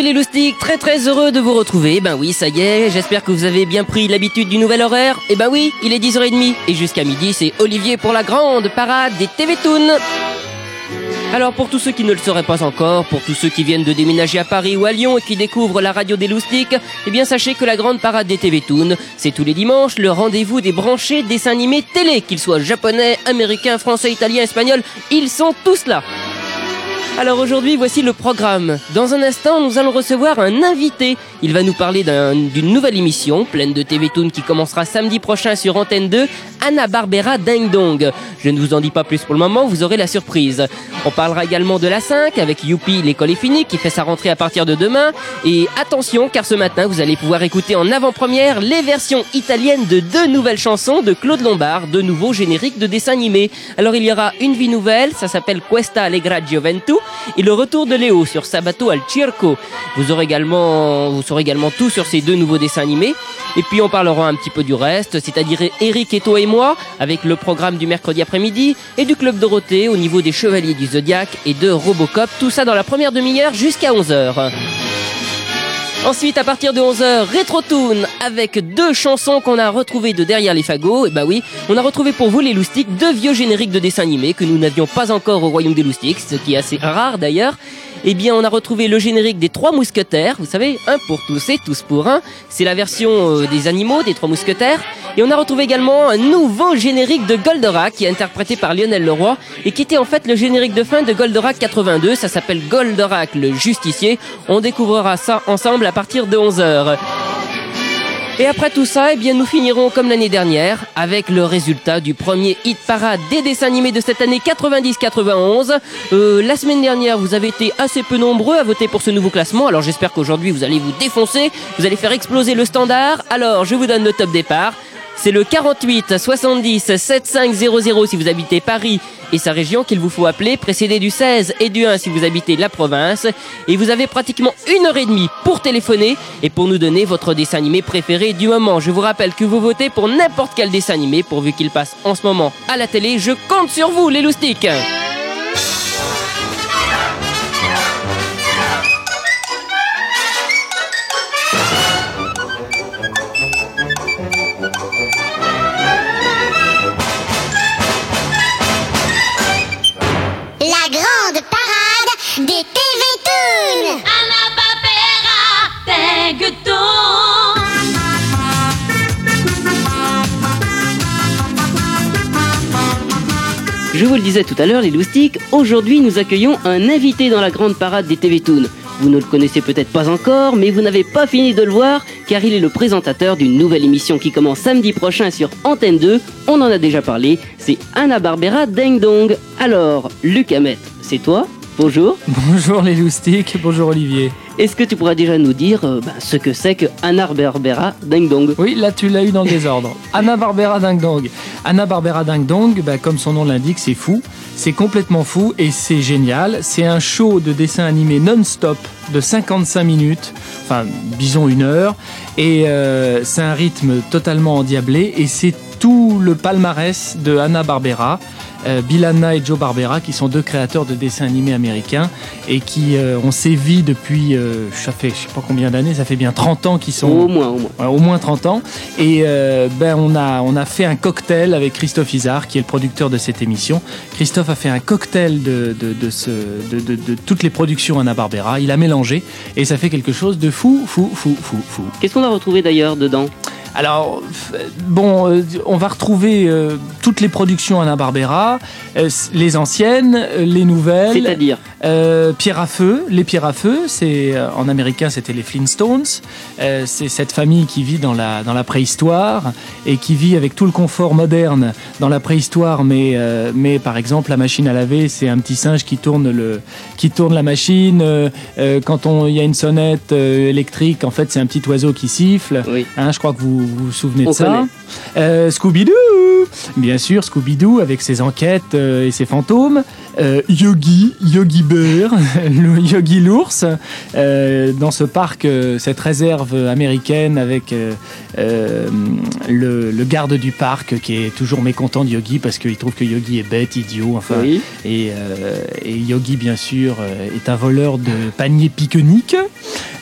salut les loustiques, très très heureux de vous retrouver. Ben oui, ça y est, j'espère que vous avez bien pris l'habitude du nouvel horaire. Et ben oui, il est 10h30 et jusqu'à midi, c'est Olivier pour la grande parade des TV Toons. Alors pour tous ceux qui ne le sauraient pas encore, pour tous ceux qui viennent de déménager à Paris ou à Lyon et qui découvrent la radio des loustiques, eh bien sachez que la grande parade des TV Toons, c'est tous les dimanches le rendez-vous des branchés dessins animés télé, qu'ils soient japonais, américains, français, italiens, espagnols, ils sont tous là. Alors aujourd'hui, voici le programme. Dans un instant, nous allons recevoir un invité. Il va nous parler d'une nouvelle émission pleine de TV Toon qui commencera samedi prochain sur Antenne 2, Anna Barbera Ding Dong. Je ne vous en dis pas plus pour le moment, vous aurez la surprise. On parlera également de la 5 avec Youpi, l'école est finie, qui fait sa rentrée à partir de demain. Et attention, car ce matin, vous allez pouvoir écouter en avant-première les versions italiennes de deux nouvelles chansons de Claude Lombard, de nouveaux génériques de dessins animés. Alors il y aura une vie nouvelle, ça s'appelle Questa Allegra Gioventù et le retour de Léo sur Sabato al Circo. Vous aurez également, saurez également tout sur ces deux nouveaux dessins animés. Et puis on parlera un petit peu du reste, c'est-à-dire Eric et toi et moi, avec le programme du mercredi après-midi, et du Club Dorothée au niveau des Chevaliers du Zodiaque et de Robocop, tout ça dans la première demi-heure jusqu'à 11h. Ensuite, à partir de 11h, Retro avec deux chansons qu'on a retrouvées de derrière les fagots. Et bah oui, on a retrouvé pour vous les loustiques deux vieux génériques de dessins animés que nous n'avions pas encore au royaume des loustiques, ce qui est assez rare d'ailleurs eh bien, on a retrouvé le générique des Trois Mousquetaires. Vous savez, un pour tous et tous pour un. C'est la version euh, des animaux des Trois Mousquetaires. Et on a retrouvé également un nouveau générique de Goldorak qui est interprété par Lionel Leroy et qui était en fait le générique de fin de Goldorak 82. Ça s'appelle Goldorak le Justicier. On découvrira ça ensemble à partir de 11h. Et après tout ça, eh bien, nous finirons comme l'année dernière avec le résultat du premier hit parade des dessins animés de cette année 90-91. Euh, la semaine dernière, vous avez été assez peu nombreux à voter pour ce nouveau classement. Alors j'espère qu'aujourd'hui, vous allez vous défoncer, vous allez faire exploser le standard. Alors, je vous donne le top départ. C'est le 48 70 7500 si vous habitez Paris et sa région qu'il vous faut appeler, précédé du 16 et du 1 si vous habitez la province. Et vous avez pratiquement une heure et demie pour téléphoner et pour nous donner votre dessin animé préféré du moment. Je vous rappelle que vous votez pour n'importe quel dessin animé pourvu qu'il passe en ce moment à la télé. Je compte sur vous les loustiques Je vous le disais tout à l'heure, les loustiques, aujourd'hui nous accueillons un invité dans la grande parade des TV Toon. Vous ne le connaissez peut-être pas encore, mais vous n'avez pas fini de le voir, car il est le présentateur d'une nouvelle émission qui commence samedi prochain sur Antenne 2. On en a déjà parlé, c'est Anna Barbera Ding Dong. Alors, Luc Hamet, c'est toi Bonjour. Bonjour les loustiques, bonjour Olivier. Est-ce que tu pourras déjà nous dire euh, bah, ce que c'est que Anna Barbera Ding Dong Oui, là tu l'as eu dans le désordre. Anna Barbera Ding Dong. Anna Barbera Ding Dong, bah, comme son nom l'indique, c'est fou. C'est complètement fou et c'est génial. C'est un show de dessin animé non-stop de 55 minutes, enfin disons une heure, et euh, c'est un rythme totalement endiablé et c'est tout le palmarès de Anna Barbera. Euh, Bill Anna et Joe Barbera, qui sont deux créateurs de dessins animés américains et qui euh, ont sévi depuis, euh, ça fait je sais pas combien d'années, ça fait bien 30 ans qu'ils sont. Au moins, au moins. au moins 30 ans. Et ben, on, a, on a fait un cocktail avec Christophe Isard, qui est le producteur de cette émission. Christophe a fait un cocktail de, de, de, ce, de, de, de toutes les productions Anna Barbera. Il a mélangé et ça fait quelque chose de fou, fou, fou, fou, fou. Qu'est-ce qu'on a retrouvé d'ailleurs dedans? Alors, bon, euh, on va retrouver euh, toutes les productions Anna Barbera, euh, les anciennes, les nouvelles. C'est-à-dire Pierre à feu, les pierres à feu, c'est en américain c'était les Flintstones. c'est cette famille qui vit dans la dans la préhistoire et qui vit avec tout le confort moderne dans la préhistoire, mais mais par exemple la machine à laver, c'est un petit singe qui tourne le qui tourne la machine. quand on il y a une sonnette électrique, en fait c'est un petit oiseau qui siffle. Oui. Hein, je crois que vous vous vous souvenez On de ça. Euh, Scooby-Doo Bien sûr, Scooby-Doo avec ses enquêtes euh, et ses fantômes. Euh, Yogi, Yogi Bear, le Yogi l'ours, dans ce parc, cette réserve américaine avec le, le garde du parc qui est toujours mécontent de Yogi parce qu'il trouve que Yogi est bête, idiot, enfin. Oui. Et, et Yogi, bien sûr, est un voleur de paniers pique-nique.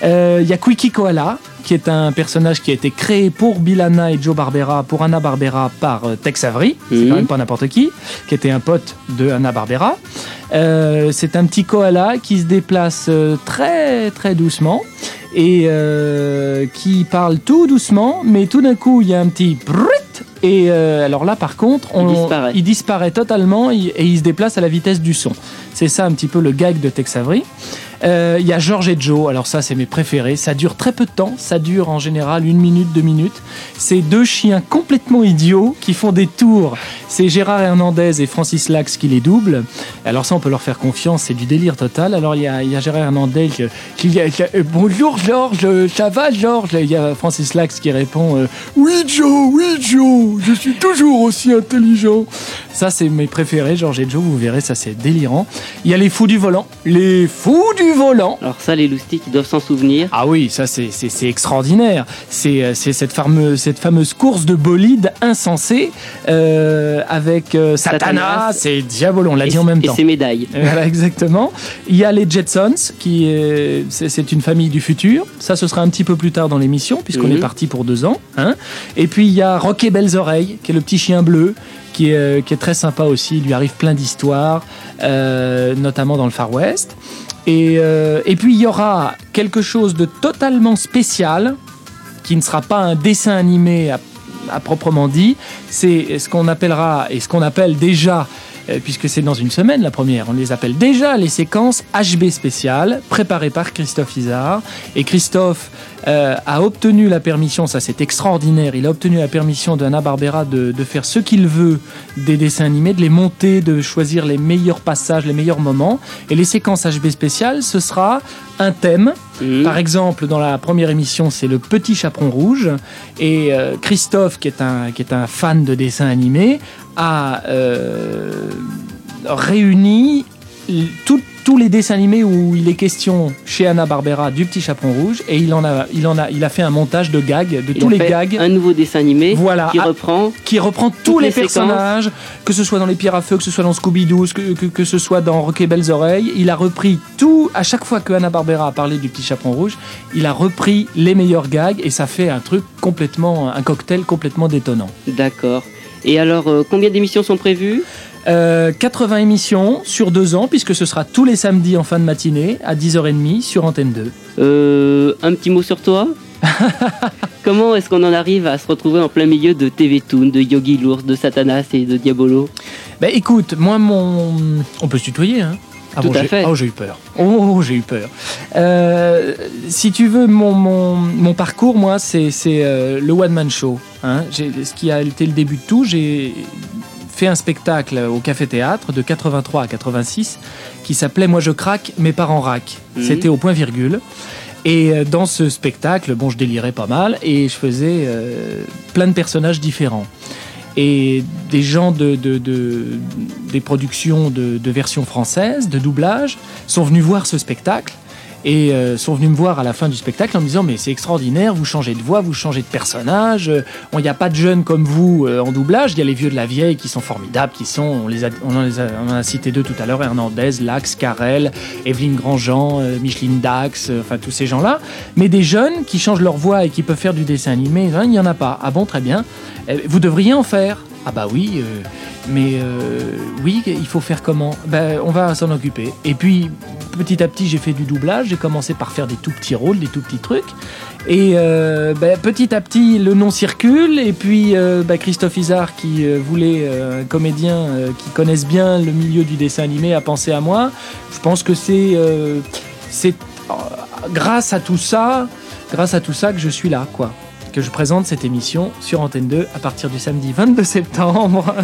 Il y a Quickie Koala, qui est un personnage qui a été créé pour Bilana et Joe Barbera, pour Anna Barbera par euh, Tex Avery, c'est Mhm. quand même pas n'importe qui, qui était un pote de Anna Barbera. Euh, c'est un petit koala qui se déplace euh, très très doucement et euh, qui parle tout doucement, mais tout d'un coup il y a un petit et euh, alors là par contre Il disparaît. il disparaît totalement et il se déplace à la vitesse du son. C'est ça un petit peu le gag de Tex Avery. Euh, Il y a George et Joe, alors ça c'est mes préférés. Ça dure très peu de temps, ça dure en général une minute, deux minutes. C'est deux chiens complètement idiots qui font des tours. C'est Gérard Hernandez et Francis Lax qui les doublent. Alors ça on peut leur faire confiance, c'est du délire total. Alors il y a, Gérard Hernandez qui, qui- euh, Bonjour George, euh, ça va George? Il y a Francis Lax qui répond euh, Oui Joe, oui Joe, je suis toujours aussi intelligent. Ça c'est mes préférés, George et Joe, vous verrez, ça c'est délirant. Il y a les fous du volant. Les fous du volant Alors ça, les loustiques, ils doivent s'en souvenir. ah oui, ça c'est- extraordinaire. C'est euh, cette fameuse, cette fameuse course de bolide insensée euh, avec euh, Satana, Satanas. c'est Diabolo, on l'a et, dit en même et temps. ses médailles. Voilà, exactement. Il y a les Jetsons, qui est, c'est une famille du futur. Ça, ce sera un petit peu plus tard dans l'émission, puisqu'on Mhm. est parti pour deux ans. Hein. Et puis il y a Rock et Belles Oreilles, qui est le petit chien bleu, qui est, euh, qui est très sympa aussi. Il lui arrive plein d'histoires, euh, notamment dans le Far West. Et, euh, et puis il y aura quelque chose de totalement spécial, qui ne sera pas un dessin animé à, proprement dit. C'est ce qu'on appellera, et ce qu'on appelle déjà puisque c'est dans une semaine la première. On les appelle déjà les séquences HB spéciales, préparées par Christophe Isard. Et Christophe euh, a obtenu la permission, ça c'est extraordinaire, il a obtenu la permission d'Anna Barbera de faire ce qu'il veut des dessins animés, de les monter, de choisir les meilleurs passages, les meilleurs moments. Et les séquences HB spéciales, ce sera un thème. Mhm. Par exemple, dans la première émission, c'est le Petit Chaperon Rouge. Et euh, Christophe, qui est, un, fan de dessins animés, a euh, réuni l- tout- tous les dessins animés où il est question chez Anna Barbera du Petit Chaperon Rouge. Et il en a, il en a, il a fait un montage de gags, de Il tous a les fait gags. Un nouveau dessin animé Voilà, qui reprend. qui reprend tous les, personnages, que ce soit dans Les Pierres à Feu, que ce soit dans Scooby-Doo, que, que, que ce soit dans Rock et Belles Oreilles. Il a repris tout, à chaque fois que Hanna-Barbera a parlé du Petit Chaperon Rouge, il a repris les meilleurs gags et ça fait un truc complètement, un cocktail complètement détonnant. D'accord. Et alors, euh, combien d'émissions sont prévues? Euh, 80 émissions sur deux ans, puisque ce sera tous les samedis en fin de matinée à 10h30 sur Antenne 2. Euh, Un petit mot sur toi Comment est-ce qu'on en arrive à se retrouver en plein milieu de TV Toon, de Yogi l'ours, de Satanas et de Diabolo? Ben écoute, moi mon... On peut se tutoyer, hein ah Tout bon, à j'ai- fait. Oh, j'ai eu peur. Oh, j'ai eu peur. Euh, si tu veux, mon, mon, mon parcours, moi, c'est c'est, euh, le one-man show. Hein. Ce qui a été le début de tout, j'ai fait un spectacle au Café Théâtre de 83 à 86 qui s'appelait Moi je craque, mes parents raquent. Mhm. C'était au point virgule. Et euh, dans ce spectacle, bon, je délirais pas mal et je faisais euh, plein de personnages différents. Et des gens de, de- de- des productions de, de versions françaises, de doublage, sont venus voir ce spectacle et euh, sont venus me voir à la fin du spectacle en me disant mais c'est extraordinaire, vous changez de voix, vous changez de personnage, euh, il n'y a pas de jeunes comme vous euh, en doublage, il y a les vieux de la vieille qui sont formidables, qui sont, on, les a, on, en les a, on a cité deux tout à l'heure, Hernandez, Lax, Carrel, Evelyne Grandjean, euh, Micheline Dax, euh, enfin tous ces gens-là, mais des jeunes qui changent leur voix et qui peuvent faire du dessin animé, il n'y en a pas. Ah bon, très bien. Euh, Vous devriez en faire. Ah bah oui, euh, mais euh, oui, il faut faire comment? Ben, on va s'en occuper. Et puis, petit à petit, j'ai fait du doublage. J'ai commencé par faire des tout petits rôles, des tout petits trucs. Et euh, ben, petit à petit, le nom circule. Et puis, ben, Christophe Isard, qui voulait un comédien qui connaisse bien le milieu du dessin animé, a pensé à moi. Je pense que c'est grâce à tout ça, grâce à tout ça que je suis là, quoi que je présente cette émission sur Antenne 2 à partir du samedi 22 septembre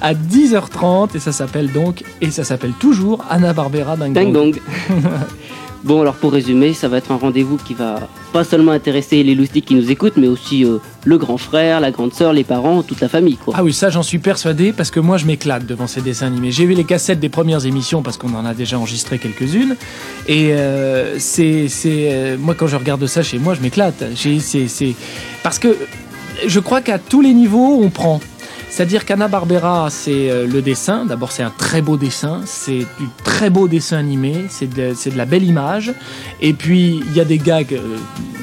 à 10h30 et ça s'appelle donc et ça s'appelle toujours Anna Barbera Ding Ding Dong. Bon, alors pour résumer, ça va être un rendez-vous qui va pas seulement intéresser les loustiques qui nous écoutent, mais aussi euh, le grand frère, la grande sœur, les parents, toute la famille, quoi. Ah oui, ça j'en suis persuadé parce que moi je m'éclate devant ces dessins animés. J'ai vu les cassettes des premières émissions parce qu'on en a déjà enregistré quelques-unes. Et euh, c'est, euh, moi quand je regarde ça chez moi, je m'éclate. Parce que je crois qu'à tous les niveaux on prend. C'est-à-dire qu'Anna Barbera, c'est euh, le dessin. D'abord, c'est un très beau dessin. C'est du très beau dessin animé. C'est de, la belle image. Et puis, il y a des gags euh,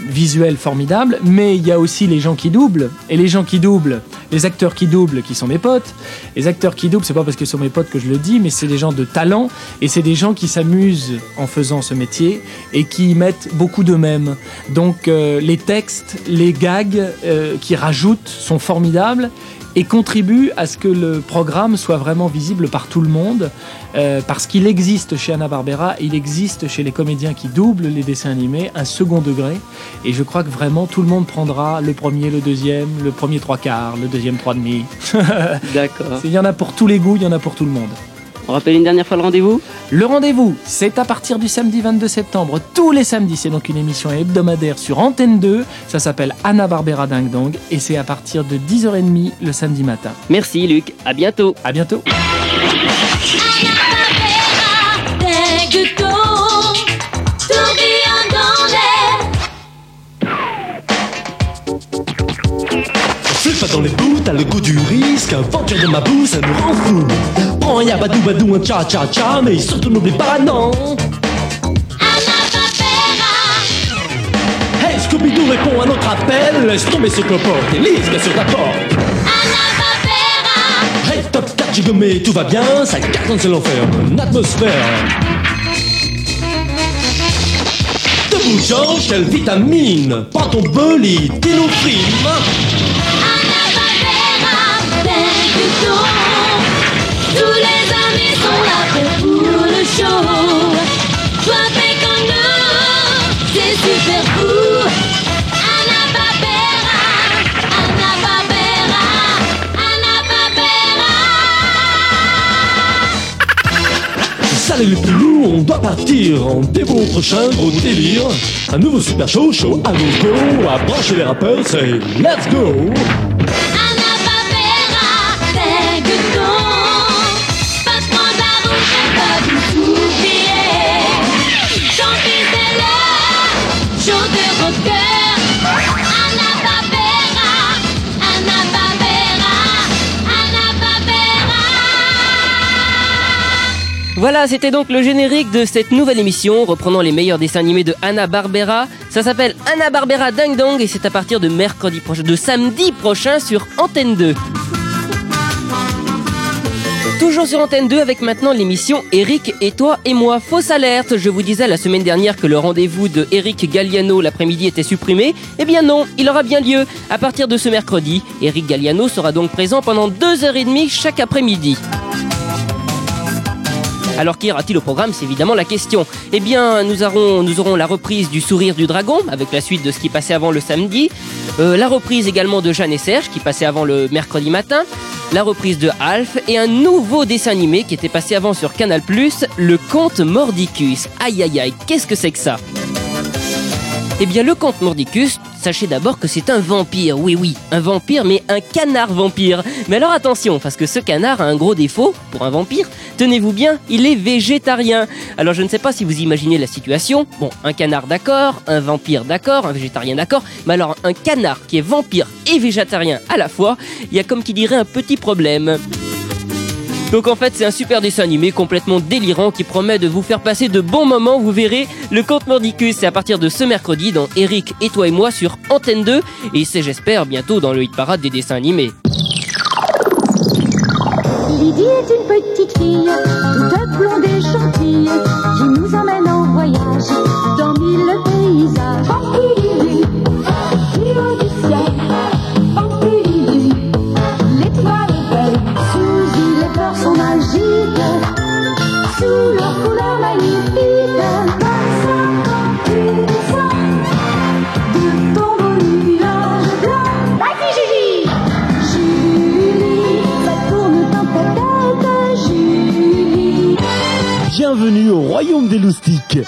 visuels formidables. Mais il y a aussi les gens qui doublent. Et les gens qui doublent, les acteurs qui doublent, qui sont mes potes. Les acteurs qui doublent, c'est pas parce qu'ils sont mes potes que je le dis, mais c'est des gens de talent. Et c'est des gens qui s'amusent en faisant ce métier et qui y mettent beaucoup d'eux-mêmes. Donc, euh, les textes, les gags euh, qui rajoutent sont formidables et contribue à ce que le programme soit vraiment visible par tout le monde, euh, parce qu'il existe chez Hanna-Barbera, il existe chez les comédiens qui doublent les dessins animés un second degré, et je crois que vraiment tout le monde prendra le premier, le deuxième, le premier trois quarts, le deuxième trois demi. D'accord. Il y en a pour tous les goûts, il y en a pour tout le monde. On rappelle une dernière fois le rendez-vous Le rendez-vous, c'est à partir du samedi 22 septembre, tous les samedis. C'est donc une émission hebdomadaire sur Antenne 2. Ça s'appelle Anna Barbera Ding Dong et c'est à partir de 10h30 le samedi matin. Merci Luc, à bientôt. À bientôt. Flûte pas dans les bouts, t'as le goût du risque. Aventure de ma boue, ça nous rend fou. Prends un yabadou badou, un cha cha cha, mais surtout n'oublie pas non. Hey Scooby-Doo répond à notre appel. Laisse tomber ce copote et lise bien sur ta porte. Hey top 4, j'ai gommé, tout va bien. Ça cartonne, c'est l'enfer. Une atmosphère. Debout, Georges, quelle vitamine. Prends ton bolide, dis-nous Tous les amis sont là pour le show. Toi, fais comme nous, c'est super fou. Anna Barbera, Anna Barbera, Anna. Salut les poulous, on doit partir. Rendez-vous prochain gros délire. Un nouveau super show, show à go À brancher les rappeurs, c'est let's go. Voilà, c'était donc le générique de cette nouvelle émission reprenant les meilleurs dessins animés de Hanna-Barbera. Ça s'appelle Hanna-Barbera Ding Dong et c'est à partir de mercredi prochain, de samedi prochain sur Antenne 2. Toujours sur Antenne 2 avec maintenant l'émission Eric et toi et moi. Fausse alerte, je vous disais la semaine dernière que le rendez-vous de Eric Galliano l'après-midi était supprimé. Eh bien non, il aura bien lieu. À partir de ce mercredi, Eric Galliano sera donc présent pendant deux heures et demie chaque après-midi. Alors qu'y aura-t-il au programme C'est évidemment la question. Eh bien, nous aurons, la reprise du Sourire du Dragon, avec la suite de ce qui passait avant le samedi. Euh, la reprise également de Jeanne et Serge, qui passait avant le mercredi matin. La reprise de Alf et un nouveau dessin animé qui était passé avant sur Canal+, le Conte Mordicus. Aïe aïe aïe, qu'est-ce que c'est que ça? Eh bien, le comte Mordicus, sachez d'abord que c'est un vampire. Oui, oui, un vampire, mais un canard vampire. Mais alors attention, parce que ce canard a un gros défaut pour un vampire. Tenez-vous bien, il est végétarien. Alors je ne sais pas si vous imaginez la situation. Bon, un canard d'accord, un vampire d'accord, un végétarien d'accord. Mais alors un canard qui est vampire et végétarien à la fois, il y a comme qui dirait un petit problème. Donc en fait c'est un super dessin animé complètement délirant qui promet de vous faire passer de bons moments, vous verrez. Le conte Mordicus c'est à partir de ce mercredi dans Eric et toi et moi sur Antenne 2 et c'est j'espère bientôt dans le hit parade des dessins animés. Lydie est une petite fille, qui nous emmène en voyage dans mille paysages. Royaume des loustiques.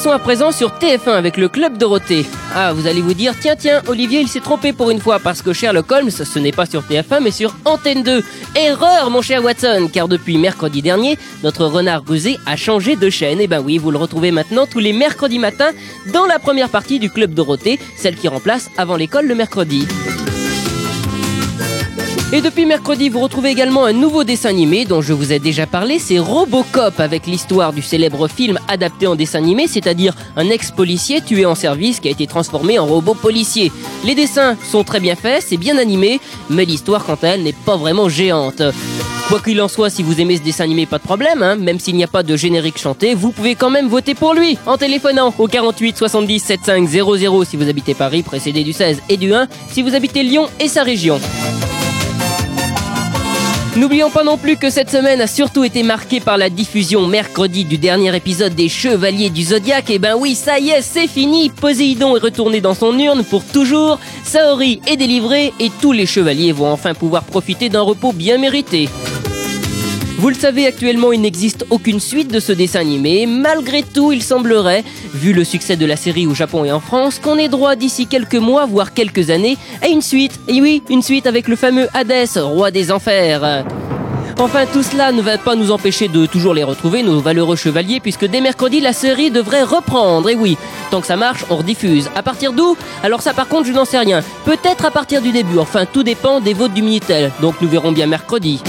Passons à présent sur TF1 avec le Club Dorothée. Ah, vous allez vous dire, tiens, tiens, Olivier, il s'est trompé pour une fois parce que Sherlock Holmes, ce n'est pas sur TF1 mais sur Antenne 2. Erreur, mon cher Watson, car depuis mercredi dernier, notre renard rusé a changé de chaîne. Et ben oui, vous le retrouvez maintenant tous les mercredis matins dans la première partie du Club Dorothée, celle qui remplace avant l'école le mercredi. Et depuis mercredi, vous retrouvez également un nouveau dessin animé dont je vous ai déjà parlé, c'est Robocop avec l'histoire du célèbre film adapté en dessin animé, c'est-à-dire un ex-policier tué en service qui a été transformé en robot policier. Les dessins sont très bien faits, c'est bien animé, mais l'histoire quant à elle n'est pas vraiment géante. Quoi qu'il en soit, si vous aimez ce dessin animé, pas de problème, hein, même s'il n'y a pas de générique chanté, vous pouvez quand même voter pour lui en téléphonant au 48 70 75 00 si vous habitez Paris, précédé du 16 et du 1 si vous habitez Lyon et sa région. N'oublions pas non plus que cette semaine a surtout été marquée par la diffusion mercredi du dernier épisode des Chevaliers du Zodiaque. Et ben oui, ça y est, c'est fini. Poséidon est retourné dans son urne pour toujours. Saori est délivré et tous les chevaliers vont enfin pouvoir profiter d'un repos bien mérité. Vous le savez, actuellement, il n'existe aucune suite de ce dessin animé. Malgré tout, il semblerait, vu le succès de la série au Japon et en France, qu'on ait droit d'ici quelques mois, voire quelques années, à une suite. Et oui, une suite avec le fameux Hadès, roi des enfers. Enfin, tout cela ne va pas nous empêcher de toujours les retrouver, nos valeureux chevaliers, puisque dès mercredi, la série devrait reprendre. Et oui, tant que ça marche, on rediffuse. À partir d'où? Alors ça, par contre, je n'en sais rien. Peut-être à partir du début. Enfin, tout dépend des votes du Minitel. Donc nous verrons bien mercredi.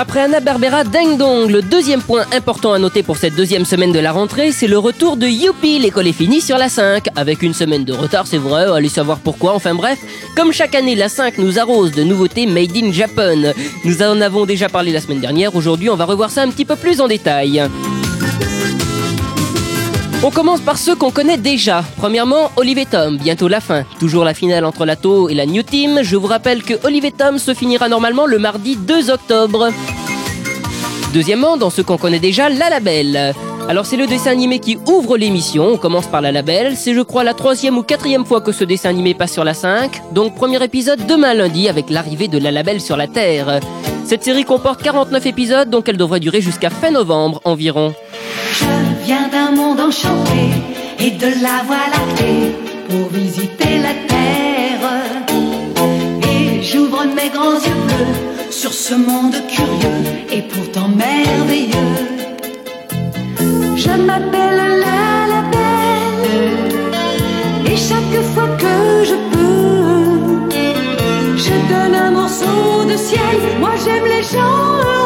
Après Anna Barbera Ding Dong, le deuxième point important à noter pour cette deuxième semaine de la rentrée, c'est le retour de Youpi, l'école est finie sur la 5. Avec une semaine de retard, c'est vrai, allez savoir pourquoi, enfin bref. Comme chaque année, la 5 nous arrose de nouveautés made in Japan. Nous en avons déjà parlé la semaine dernière, aujourd'hui on va revoir ça un petit peu plus en détail. On commence par ceux qu'on connaît déjà. Premièrement, Olive et Tom, bientôt la fin. Toujours la finale entre la To et la New Team. Je vous rappelle que Olive et Tom se finira normalement le mardi 2 octobre. Deuxièmement, dans ceux qu'on connaît déjà, La Label. Alors c'est le dessin animé qui ouvre l'émission, on commence par La Label, c'est je crois la troisième ou quatrième fois que ce dessin animé passe sur la 5, donc premier épisode demain lundi avec l'arrivée de La Label sur la Terre. Cette série comporte 49 épisodes, donc elle devrait durer jusqu'à fin novembre environ. Viens d'un monde enchanté et de la voie lactée pour visiter la terre. Et j'ouvre mes grands yeux bleus sur ce monde curieux et pourtant merveilleux. Je m'appelle la labelle et chaque fois que je peux, je donne un morceau de ciel. Moi j'aime les gens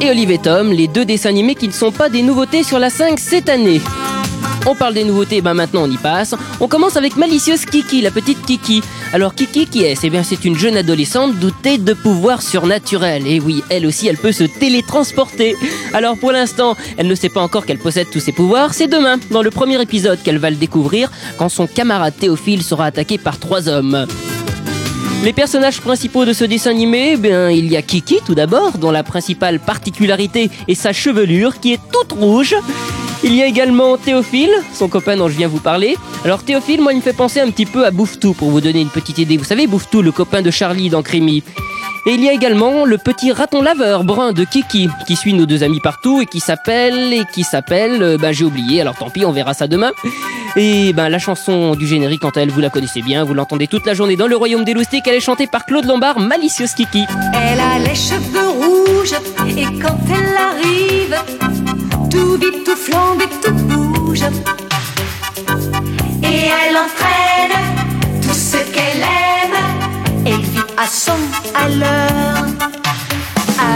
Et Olive Tom, les deux dessins animés qui ne sont pas des nouveautés sur la 5 cette année. On parle des nouveautés, ben maintenant on y passe. On commence avec Malicieuse Kiki, la petite Kiki. Alors Kiki, qui est-ce? Eh bien c'est une jeune adolescente dotée de pouvoirs surnaturels. Et oui, elle aussi, elle peut se télétransporter. Alors pour l'instant, elle ne sait pas encore qu'elle possède tous ses pouvoirs. C'est demain, dans le premier épisode, qu'elle va le découvrir, quand son camarade Théophile sera attaqué par trois hommes. Les personnages principaux de ce dessin animé, bien, il y a Kiki tout d'abord, dont la principale particularité est sa chevelure qui est toute rouge. Il y a également Théophile, son copain dont je viens vous parler. Alors Théophile, moi, il me fait penser un petit peu à Bouffetou pour vous donner une petite idée. Vous savez, Bouffetou, le copain de Charlie dans Crémy. Et il y a également le petit raton laveur brun de Kiki, qui suit nos deux amis partout et qui s'appelle, et qui s'appelle, euh, ben j'ai oublié, alors tant pis, on verra ça demain. Et ben la chanson du générique, quant à elle, vous la connaissez bien, vous l'entendez toute la journée dans le royaume des loustiques, elle est chantée par Claude Lombard, malicieuse Kiki. Elle a les cheveux rouges et quand elle arrive, tout vite, tout flambe tout bouge. Et elle entraîne tout ce qu'elle aime et vit à son à l'heure.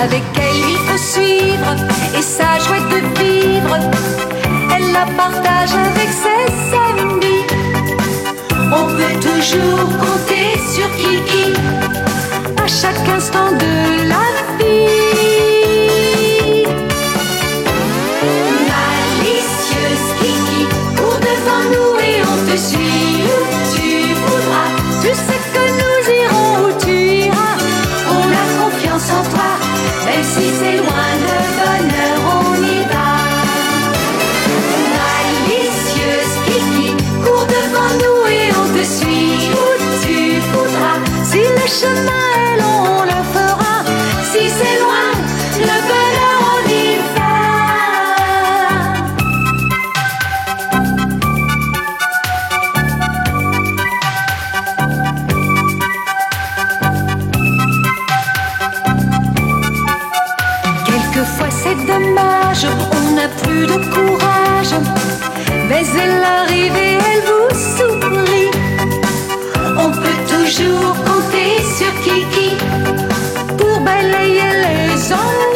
Avec elle, il faut suivre et sa joie de vivre. Partage avec ses amis. On peut toujours compter sur Kiki à chaque instant de la vie. De courage. Mais elle arrive et elle vous sourit. On peut toujours compter sur Kiki pour balayer les ennuis.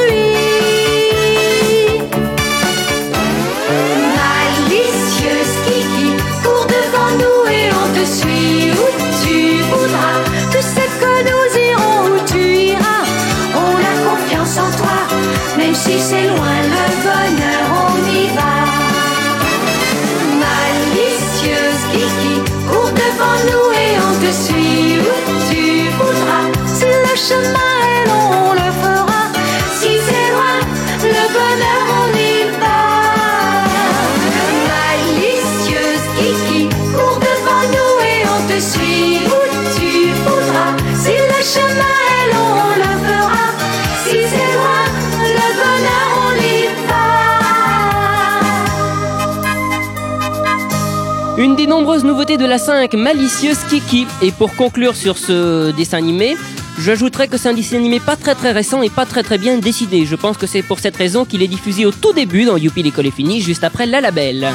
Nombreuses nouveautés de la 5, Malicieuse Kiki. Et pour conclure sur ce dessin animé, j'ajouterais que c'est un dessin animé pas très très récent et pas très très bien décidé. Je pense que c'est pour cette raison qu'il est diffusé au tout début dans Youpi l'école est finie, juste après La Labelle.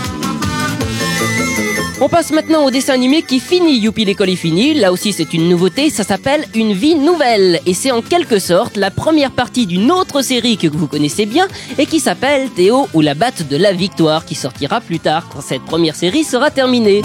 On passe maintenant au dessin animé qui finit Youpi l'école est finie. Là aussi c'est une nouveauté, ça s'appelle Une vie nouvelle. Et c'est en quelque sorte la première partie d'une autre série que vous connaissez bien et qui s'appelle Théo ou la batte de la victoire qui sortira plus tard quand cette première série sera terminée.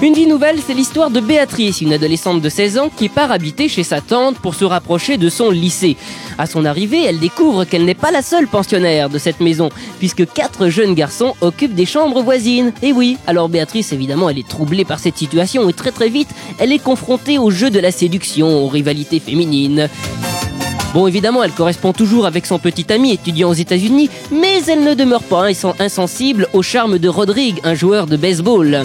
Une vie nouvelle, c'est l'histoire de Béatrice, une adolescente de 16 ans qui part habiter chez sa tante pour se rapprocher de son lycée. À son arrivée, elle découvre qu'elle n'est pas la seule pensionnaire de cette maison, puisque quatre jeunes garçons occupent des chambres voisines. Et oui, alors Béatrice, évidemment, elle est troublée par cette situation et très très vite, elle est confrontée au jeu de la séduction, aux rivalités féminines. Bon, évidemment, elle correspond toujours avec son petit ami étudiant aux États-Unis, mais elle ne demeure pas ins- insensible au charme de Rodrigue, un joueur de baseball.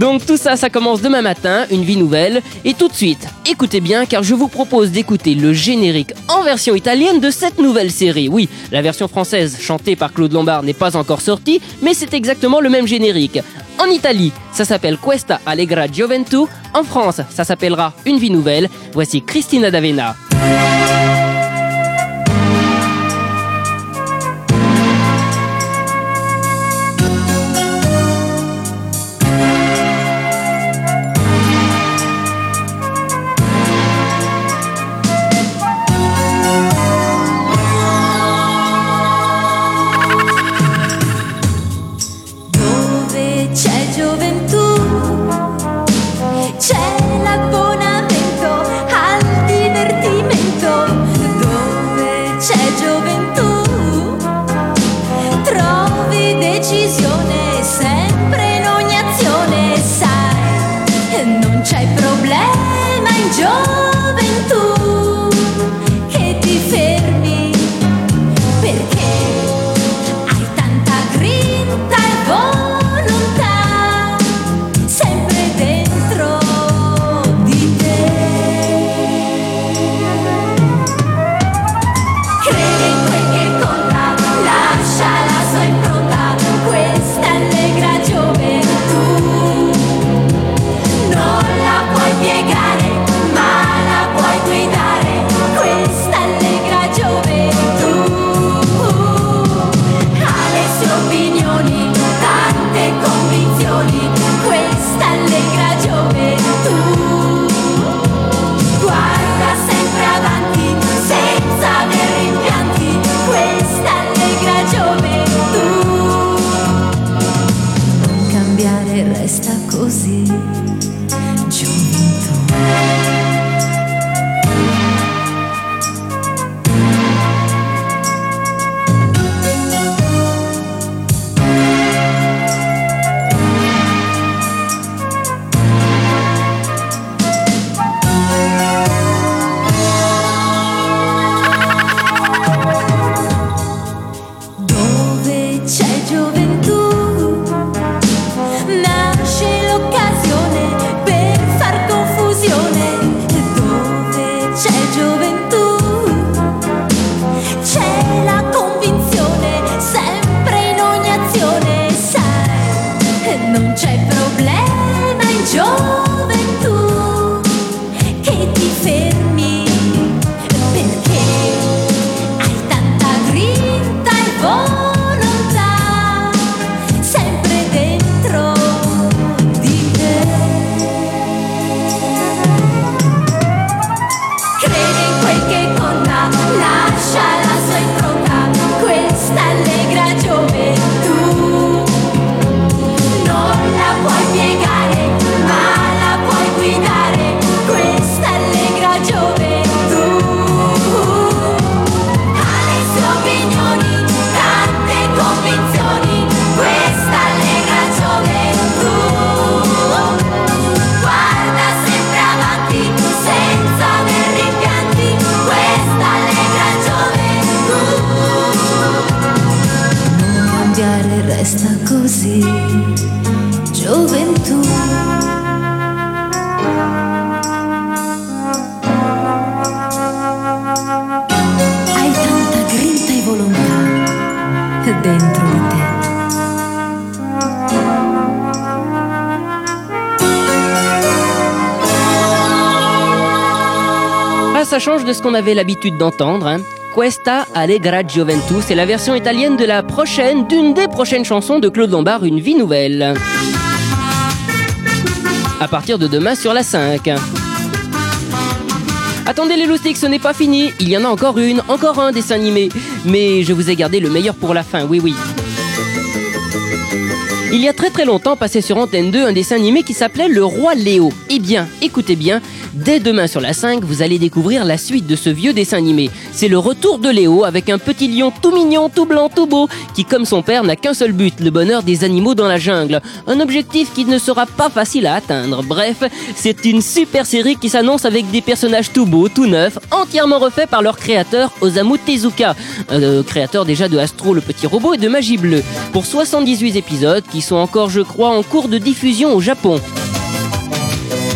Donc tout ça, ça commence demain matin, une vie nouvelle. Et tout de suite, écoutez bien car je vous propose d'écouter le générique en version italienne de cette nouvelle série. Oui, la version française chantée par Claude Lombard n'est pas encore sortie, mais c'est exactement le même générique. En Italie, ça s'appelle Questa Allegra Gioventù. En France, ça s'appellera Une vie nouvelle. Voici Christina D'Avena. Qu'on avait l'habitude d'entendre. Hein. Questa Allegra Gioventù, c'est la version italienne de la prochaine, d'une des prochaines chansons de Claude Lombard, Une vie nouvelle. À partir de demain sur la 5. Attendez les loustiques, ce n'est pas fini. Il y en a encore une, encore un dessin animé. Mais je vous ai gardé le meilleur pour la fin, oui oui. Il y a très très longtemps passait sur Antenne 2 un dessin animé qui s'appelait Le Roi Léo. Eh bien, écoutez bien, dès demain sur la 5, vous allez découvrir la suite de ce vieux dessin animé. C'est le retour de Léo avec un petit lion tout mignon, tout blanc, tout beau, qui comme son père n'a qu'un seul but, le bonheur des animaux dans la jungle. Un objectif qui ne sera pas facile à atteindre. Bref, c'est une super série qui s'annonce avec des personnages tout beaux, tout neufs, entièrement refaits par leur créateur Osamu Tezuka, euh, créateur déjà de Astro le petit robot et de Magie Bleue, pour 78 épisodes qui sont encore, je crois, en cours de diffusion au Japon.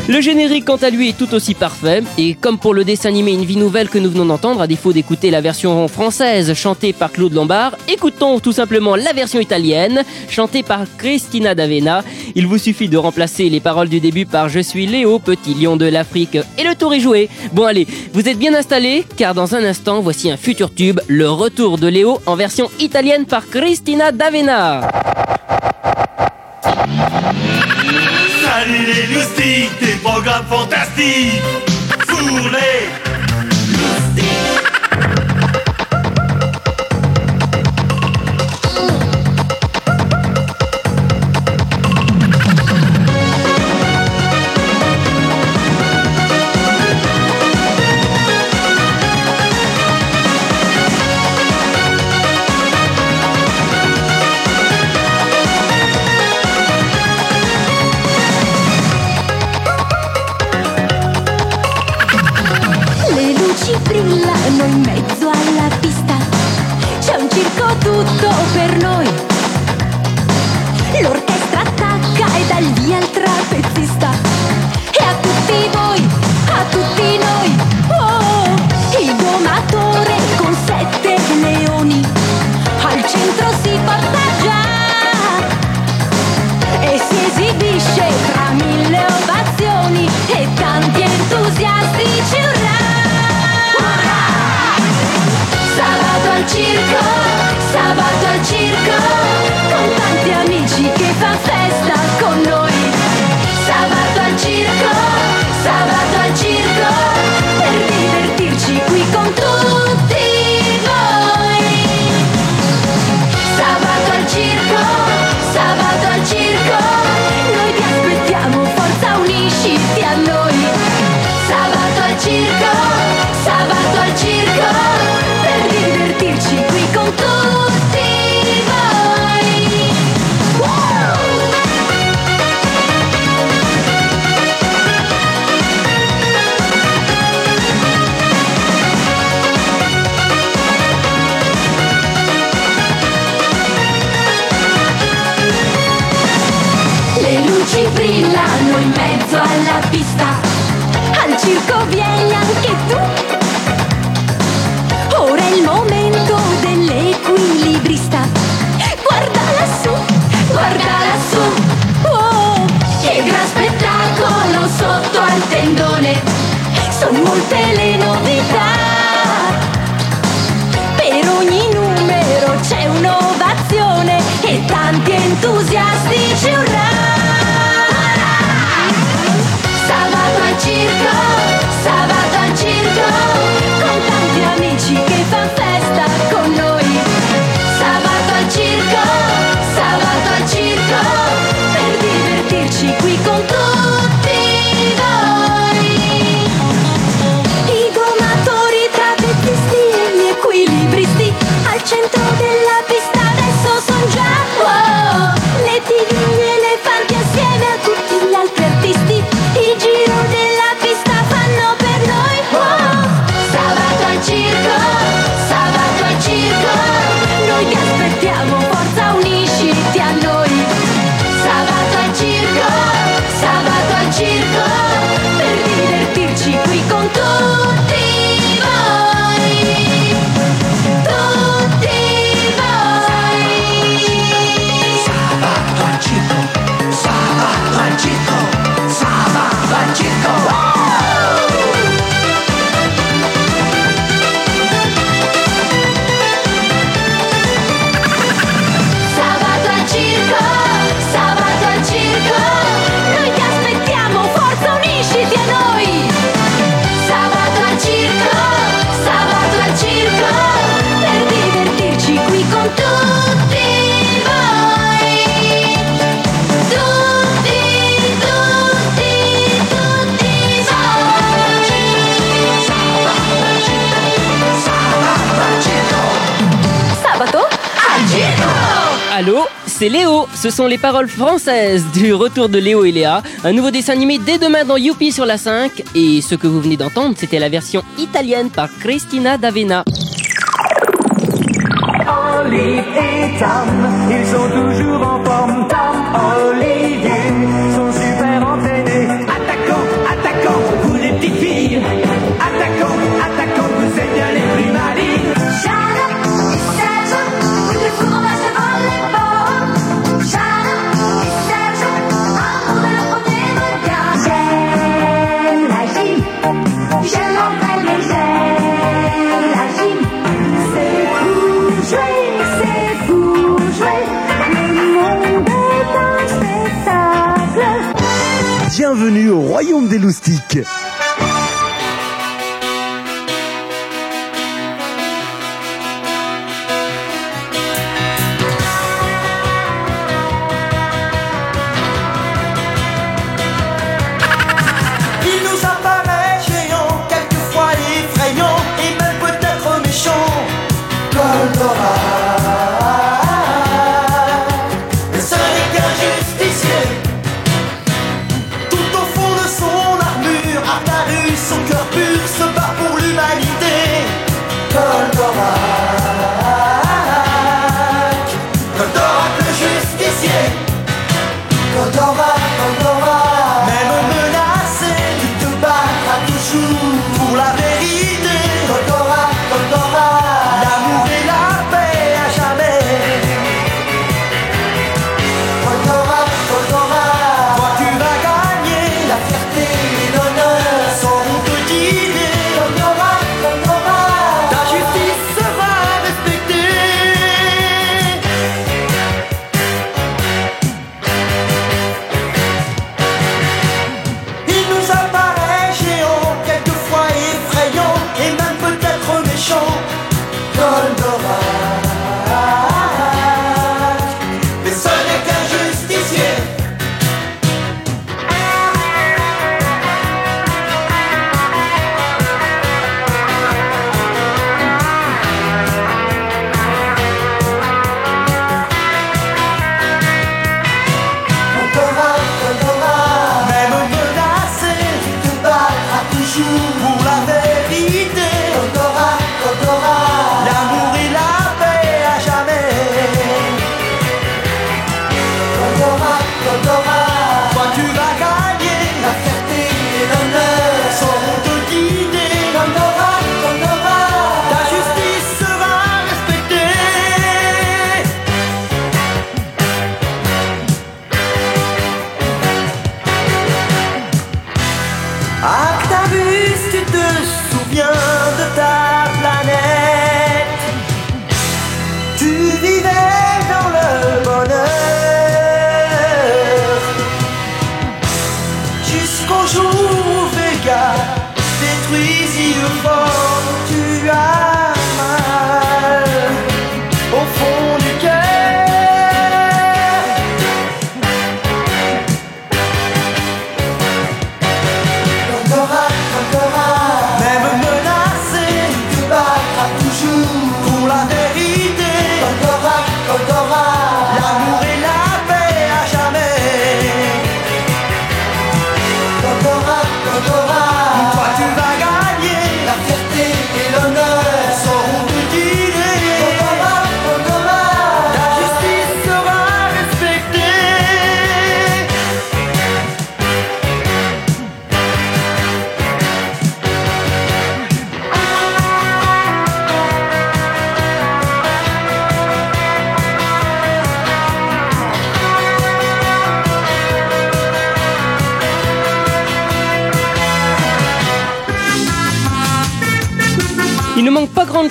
Le générique, quant à lui, est tout aussi parfait. Et comme pour le dessin animé Une vie nouvelle que nous venons d'entendre, à défaut d'écouter la version française chantée par Claude Lombard, écoutons tout simplement la version italienne chantée par Cristina D'Avena. Il vous suffit de remplacer les paroles du début par Je suis Léo, petit lion de l'Afrique, et le tour est joué. Bon allez, vous êtes bien installés, car dans un instant, voici un futur tube, le retour de Léo en version italienne par Cristina D'Avena. Salut les loustiques, des programmes fantastiques. Pour Brillano in mezzo alla pista. Al circo vieni anche tu. Ora è il momento dell'equilibrista. Guarda lassù, guarda lassù. Oh, che gran spettacolo sotto al tendone. Sono molte le novità. Per ogni numero c'è un'ovazione e tanti entusiastici urrà! Allô, c'est Léo. Ce sont les paroles françaises du retour de Léo et Léa. Un nouveau dessin animé dès demain dans Youpi sur la 5. Et ce que vous venez d'entendre, c'était la version italienne par Cristina D'Avena. Des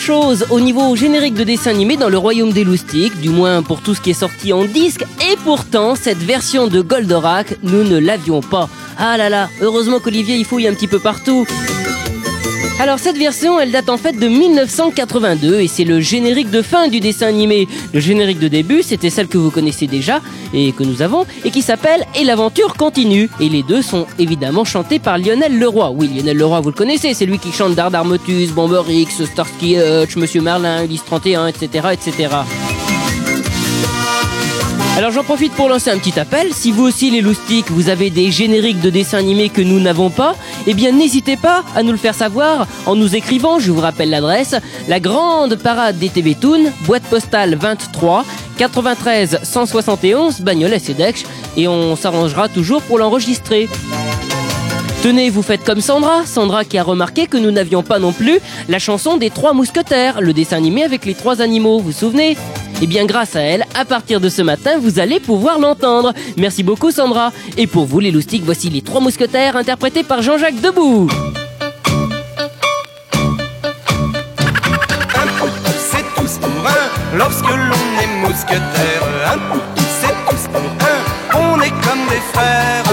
au niveau générique de dessin animé dans le royaume des loustiques, du moins pour tout ce qui est sorti en disque, et pourtant cette version de Goldorak, nous ne l'avions pas. Ah là là, heureusement qu'Olivier y fouille un petit peu partout. Alors cette version, elle date en fait de 1982 et c'est le générique de fin du dessin animé. Le générique de début, c'était celle que vous connaissez déjà et que nous avons et qui s'appelle Et l'aventure continue. Et les deux sont évidemment chantés par Lionel Leroy. Oui, Lionel Leroy, vous le connaissez, c'est lui qui chante Dardar Motus, Bomber X, Starsky Hutch, Monsieur Merlin, Ulysse 31, etc., etc. Alors j'en profite pour lancer un petit appel. Si vous aussi les loustiques, vous avez des génériques de dessins animés que nous n'avons pas, eh bien n'hésitez pas à nous le faire savoir en nous écrivant, je vous rappelle l'adresse, la grande parade des TV Toon, boîte postale 23 93 171 Bagnolet Cedex et on s'arrangera toujours pour l'enregistrer. Tenez, vous faites comme Sandra, Sandra qui a remarqué que nous n'avions pas non plus la chanson des trois mousquetaires, le dessin animé avec les trois animaux, vous vous souvenez? Eh bien grâce à elle, à partir de ce matin, vous allez pouvoir l'entendre. Merci beaucoup Sandra. Et pour vous les loustiques, voici les trois mousquetaires interprétés par Jean-Jacques Debout. Un tous, c'est tous pour un. Lorsque l'on est mousquetaire, un pour tous, c'est tous pour un. On est comme des frères.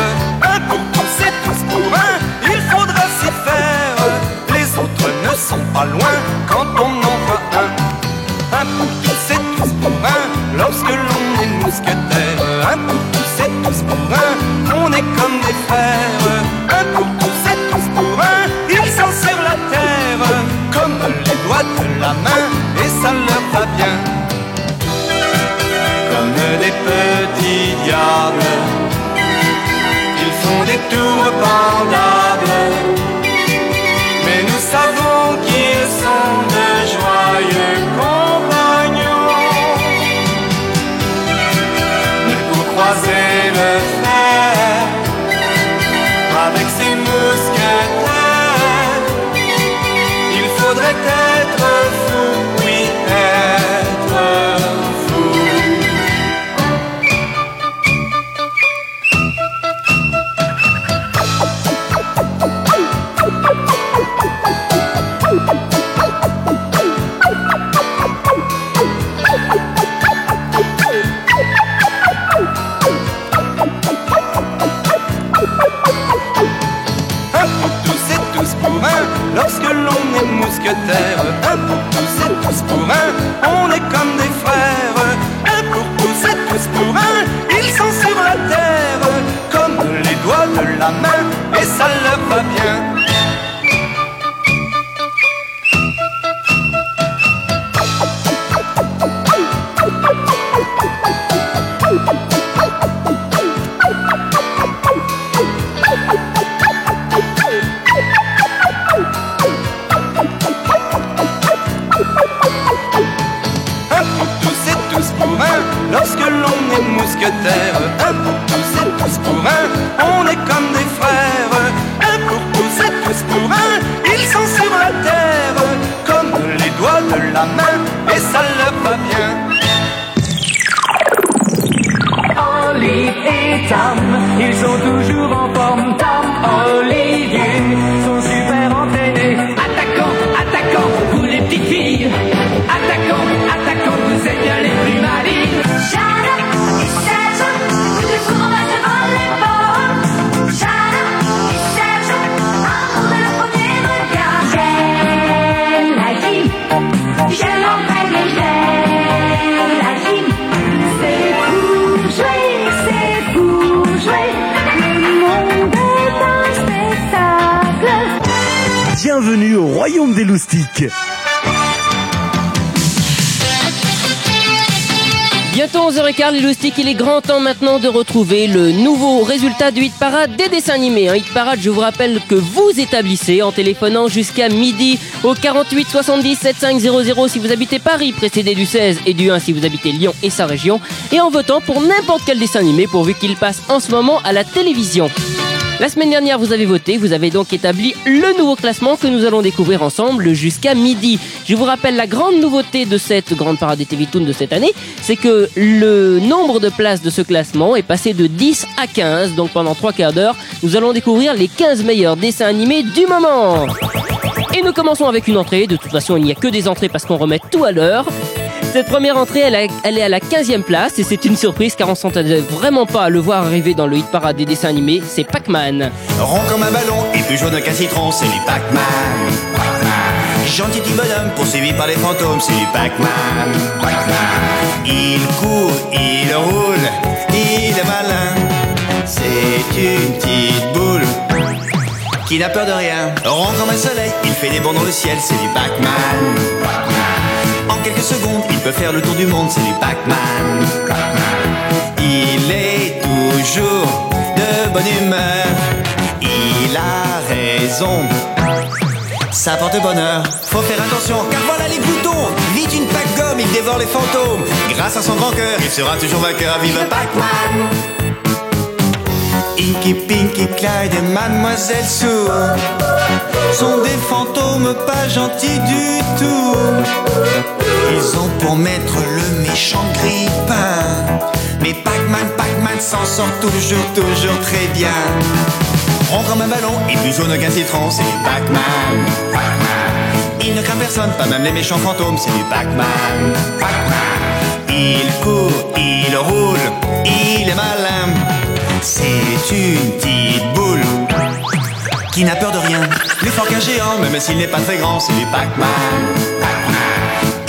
Un pour tous, c'est tous pour un. Il faudra s'y faire. Les autres ne sont pas loin des petits diables, Tam, ils Bientôt 11h15 les loustiques, il est grand temps maintenant de retrouver le nouveau résultat du hit parade des dessins animés. Un hit parade, je vous rappelle que vous établissez en téléphonant jusqu'à midi au 48 70 7500 si vous habitez Paris, précédé du 16 et du 1 si vous habitez Lyon et sa région, et en votant pour n'importe quel dessin animé pourvu qu'il passe en ce moment à la télévision. La semaine dernière, vous avez voté, vous avez donc établi le nouveau classement que nous allons découvrir ensemble jusqu'à midi. Je vous rappelle la grande nouveauté de cette grande parade des TV Toon de cette année, c'est que le nombre de places de ce classement est passé de 10 à 15. Donc pendant trois quarts d'heure, nous allons découvrir les 15 meilleurs dessins animés du moment. Et nous commençons avec une entrée. De toute façon, il n'y a que des entrées parce qu'on remet tout à l'heure. Cette première entrée, elle, est à la 15e place et c'est une surprise car on s'entendait vraiment pas à le voir arriver dans le hit parade des dessins animés. C'est Pac-Man. Rond comme un ballon et plus jaune qu'un citron, c'est du Pac-Man. Gentil petit bonhomme poursuivi par les fantômes, c'est du Pac-Man. Il court, il roule, il est malin. C'est une petite boule qui n'a peur de rien. Rond comme un soleil, il fait des bonds dans le ciel, c'est Pac-Man. Pac-Man. En quelques secondes, il peut faire le tour du monde, c'est du Pac-Man. Pac-Man. toujours de bonne humeur. Il a raison. Ça porte bonheur, faut faire attention, car voilà les boutons Vite une pack gomme, il dévore les fantômes Grâce à son grand cœur, il sera toujours vainqueur, vive Pac-Man Inky, Pinky, Clyde et Mademoiselle Sue Sont des fantômes pas gentils du tout Ils ont pour maître le méchant grippin Mais Pac-Man, Pac-Man s'en sort toujours, toujours très bien Rond comme un ballon et plus jaune qu'un citron, c'est Pac-Man. Pac-Man. Il ne craint personne, pas même les méchants fantômes, c'est du Pac-Man. Pac-Man. Il court, il roule, il est malin. C'est une petite boule qui n'a peur de rien. Plus fort qu'un géant, même s'il n'est pas très grand, c'est du Pac-Man.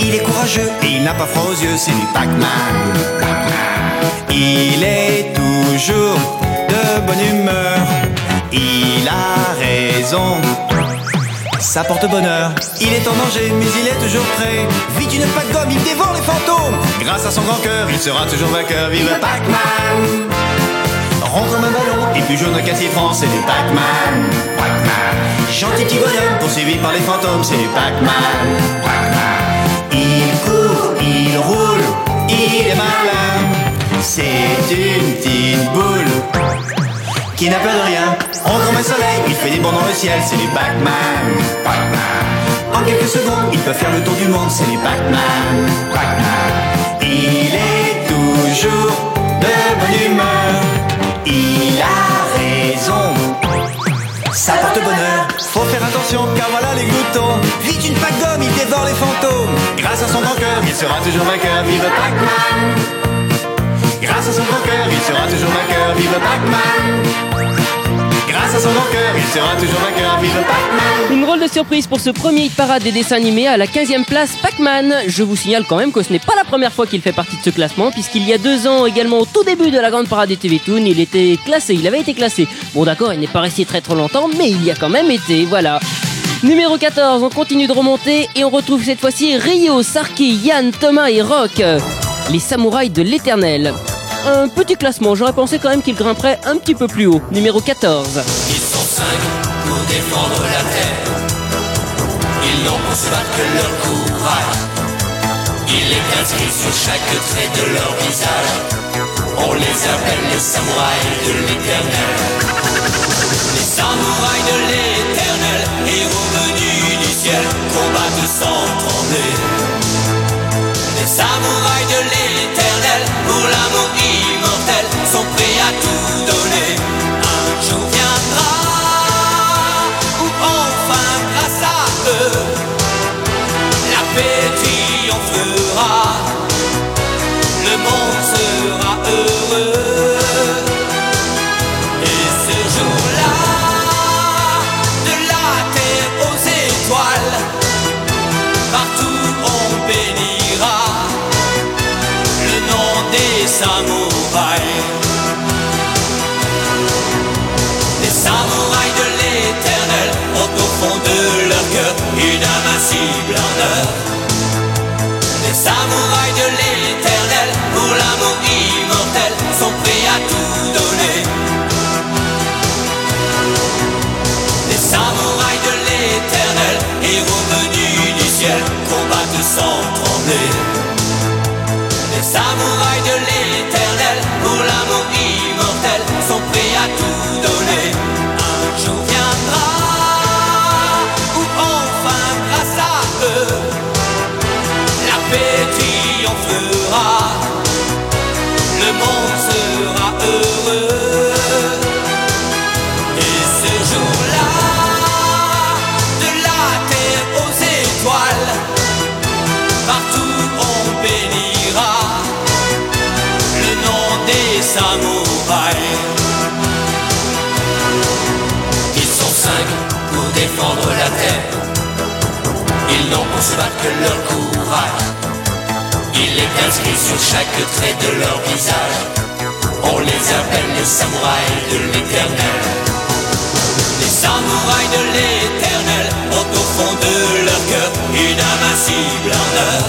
Il est courageux et il n'a pas froid aux yeux, c'est du Pac-Man. Il est toujours de bonne humeur. Il a raison. Ça porte bonheur. Il est en danger, mais il est toujours prêt. Vite une pack gomme, il dévore les fantômes. Grâce à son grand cœur, il sera toujours vainqueur. Vive Pac-Man! Rond comme un ballon et plus jaune qu'un citron, c'est du Pac-Man. Pac-Man. Gentil petit poursuivi par les fantômes, c'est du Pac-Man. Il court, il roule, il est malin. C'est une petite boule qui n'a peur de rien. On comme un soleil, il fait des bonds dans le ciel, c'est du Pac-Man. En quelques secondes, il peut faire le tour du monde, c'est du Pac-Man. Pac-Man. Il est toujours de bonne humeur. Il a raison. Ça porte bonheur, faut faire attention car voilà les gloutons. Vite une pack gomme, il dévore les fantômes. Grâce à son grand cœur, il sera toujours vainqueur. Vive Pac-Man! Grâce à son grand cœur, il sera toujours vainqueur. Vive Pac-Man! Il sera toujours vainqueur. Une drôle de surprise pour ce premier parade des dessins animés à la 15e place Pac-Man. Je vous signale quand même que ce n'est pas la première fois qu'il fait partie de ce classement, puisqu'il y a deux ans, également au tout début de la grande parade des TV Toon, il était classé, il avait été classé. Bon d'accord, il n'est pas resté très trop longtemps, mais il y a quand même été, voilà. Numéro 14, on continue de remonter et on retrouve cette fois-ci Rio, Sarki, Yann, Thomas et Rock. Les samouraïs de l'éternel. Un petit classement, j'aurais pensé quand même qu'il grimperait un petit peu plus haut. Numéro 14. Ils sont cinq pour défendre la terre. Ils n'ont pour se battre que leur courage. Il est inscrit sur chaque trait de leur visage. On les appelle les samouraïs de l'éternel. Les samouraïs de l'éternel, héros venus du ciel, combattent sans trembler. Les samouraïs de l'éternel, pour l'amour immortel, invincible ardeur. Les samouraïs de l'éternel, pour l'amour se battre que leur courage. Il est inscrit sur chaque trait de leur visage. On les appelle les samouraïs de l'éternel. Les samouraïs de l'éternel ont au fond de leur cœur une invincible ardeur.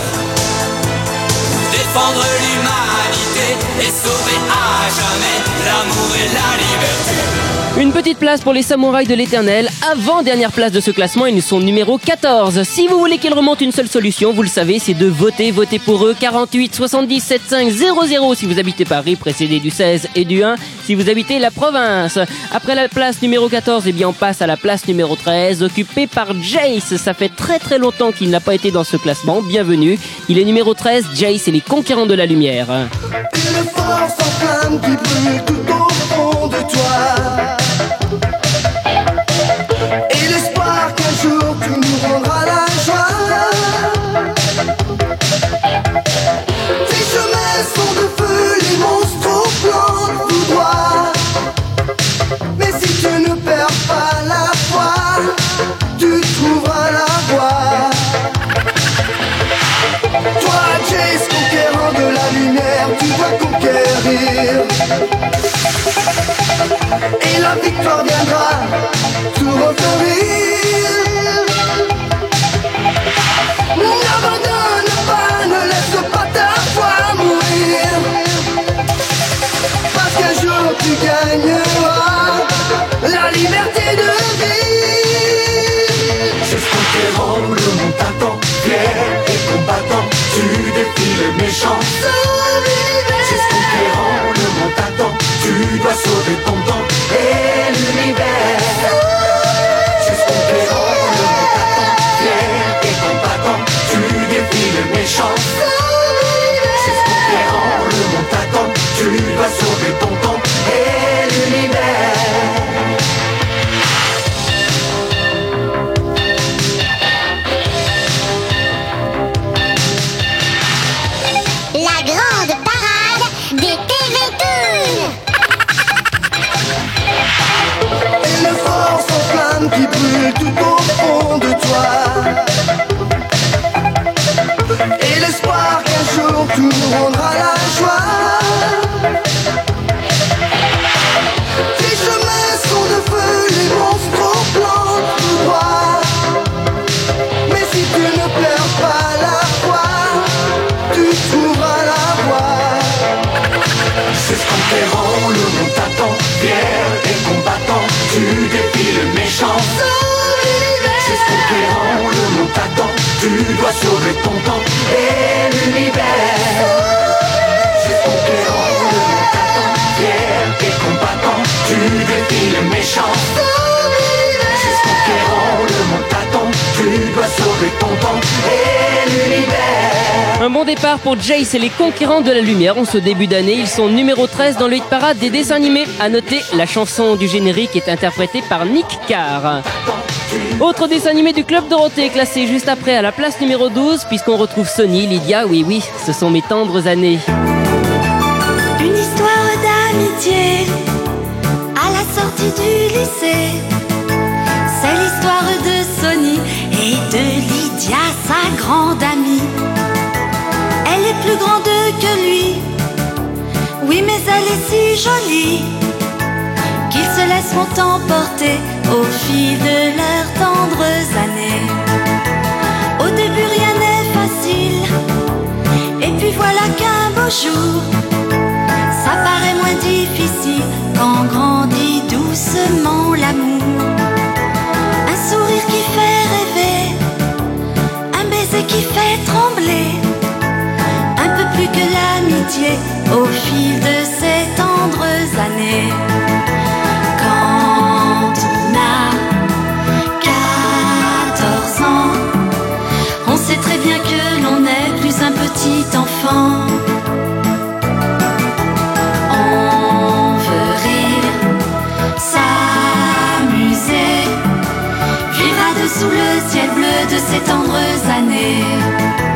Défendre l'humanité et sauver à jamais l'amour et la liberté. Une petite place pour les samouraïs de l'éternel. Avant-dernière place de ce classement, ils sont numéro 14. Si vous voulez qu'ils remontent une seule solution, vous le savez, c'est de voter. Votez pour eux. 48 70 75 00 si vous habitez Paris, précédé du 16 et du 1 si vous habitez la province. Après la place numéro 14, eh bien, on passe à la place numéro 13, occupée par Jace. Ça fait très très longtemps qu'il n'a pas été dans ce classement. Bienvenue. Il est numéro 13. Jace et les conquérants de la lumière. Une force en flamme qui brûle tout au fond de toi. Et la victoire viendra tout refleurir. N'abandonne pas, ne laisse pas ta foi mourir. Parce qu'un jour tu gagneras la liberté de vivre. C'est ce conquérant, le monde t'attend, fier et combattant, tu défies les méchants. Nous rendras la joie. Tes chemins sont de feu, les monstres au plan tout droit. Mais si tu ne perds pas la foi, tu trouveras la voie. C'est ce conquérant, le monde t'attend, Un bon départ pour Jace et les conquérants de la lumière. En ce début d'année, ils sont numéro 13 dans le hit parade des dessins animés. À noter, la chanson du générique est interprétée par Nick Carr. Autre dessin animé du Club Dorothée classé juste après à la place numéro 12 puisqu'on retrouve Sony, Lydia, oui oui, ce sont mes tendres années. Une histoire d'amitié à la sortie du lycée. C'est l'histoire de Sony et de Lydia, sa grande amie. Grande que lui, oui, mais elle est si jolie qu'ils se laisseront emporter au fil de leurs tendres années. Au début, rien n'est facile, et puis voilà qu'un beau jour, ça paraît moins difficile quand grandit doucement l'amour. Un sourire qui fait rêver, un baiser qui fait trembler, au fil de ces tendres années. Quand on a 14 ans, on sait très bien que l'on n'est plus un petit enfant. On veut rire, s'amuser, vivre à dessous le ciel bleu de ces tendres années.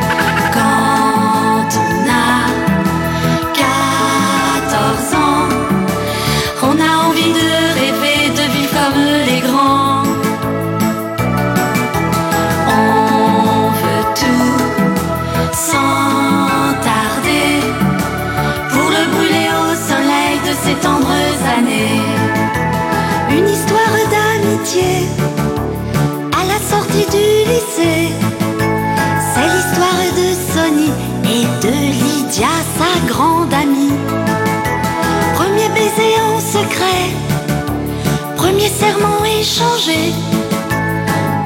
Changé.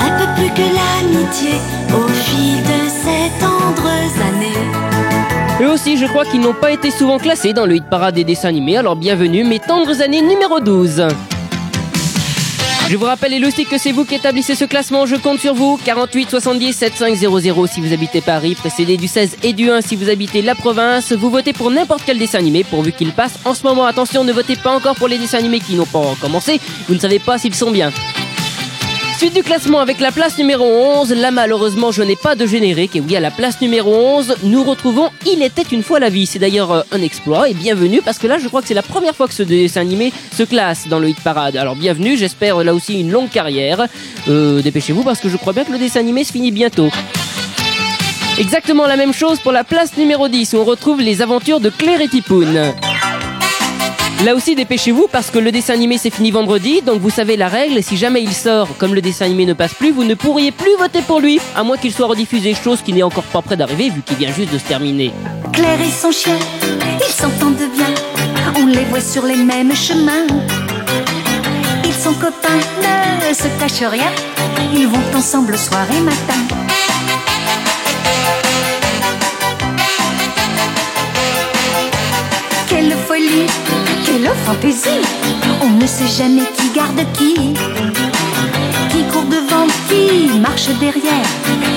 Un peu plus que l'amitié au fil de ces tendres années. Eux aussi, je crois qu'ils n'ont pas été souvent classés dans le hit parade des dessins animés, alors bienvenue, mes tendres années numéro 12. Je vous rappelle les loustiques que c'est vous qui établissez ce classement, je compte sur vous. 48 70 7500 si vous habitez Paris, précédé du 16 et du 1 si vous habitez la province. Vous votez pour n'importe quel dessin animé pourvu qu'il passe en ce moment. Attention, ne votez pas encore pour les dessins animés qui n'ont pas commencé, vous ne savez pas s'ils sont bien. Suite du classement avec la place numéro 11, là malheureusement je n'ai pas de générique et oui à la place numéro 11 nous retrouvons Il était une fois la vie, c'est d'ailleurs euh, un exploit et bienvenue parce que là je crois que c'est la première fois que ce dessin animé se classe dans le hit parade. Alors bienvenue, j'espère euh, là aussi une longue carrière. Euh, dépêchez-vous parce que je crois bien que le dessin animé se finit bientôt. Exactement la même chose pour la place numéro 10 où on retrouve les aventures de Claire et Tipoun. Là aussi, dépêchez-vous parce que le dessin animé c'est fini vendredi, donc vous savez la règle, si jamais il sort, comme le dessin animé ne passe plus, vous ne pourriez plus voter pour lui, à moins qu'il soit rediffusé, chose qui n'est encore pas près d'arriver vu qu'il vient juste de se terminer. Claire et son chien, ils s'entendent bien. On les voit sur les mêmes chemins. Ils sont copains, ne se cachent rien. Ils vont ensemble soir et matin. Quelle folie, fantaisie. On ne sait jamais qui garde qui. Qui court devant, qui marche derrière.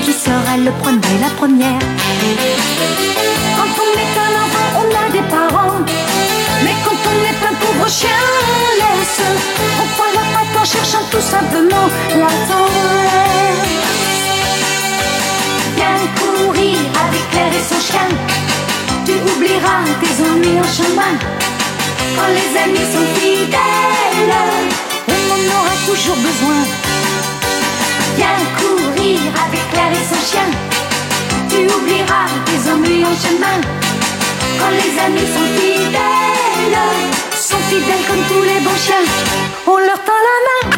Qui sera le premier, la première. Quand on est un enfant, on a des parents. Mais quand on est un pauvre chien, on laisse. On prend la patte en cherchant tout simplement la tendresse? Viens courir avec Claire et son chien. Tu oublieras tes ennuis en chemin. Quand les amis sont fidèles, on en aura toujours besoin. Viens courir avec Claire et son chien. Tu oublieras tes ennuis en chemin. Quand les amis sont fidèles, sont fidèles comme tous les bons chiens. On leur tend la main.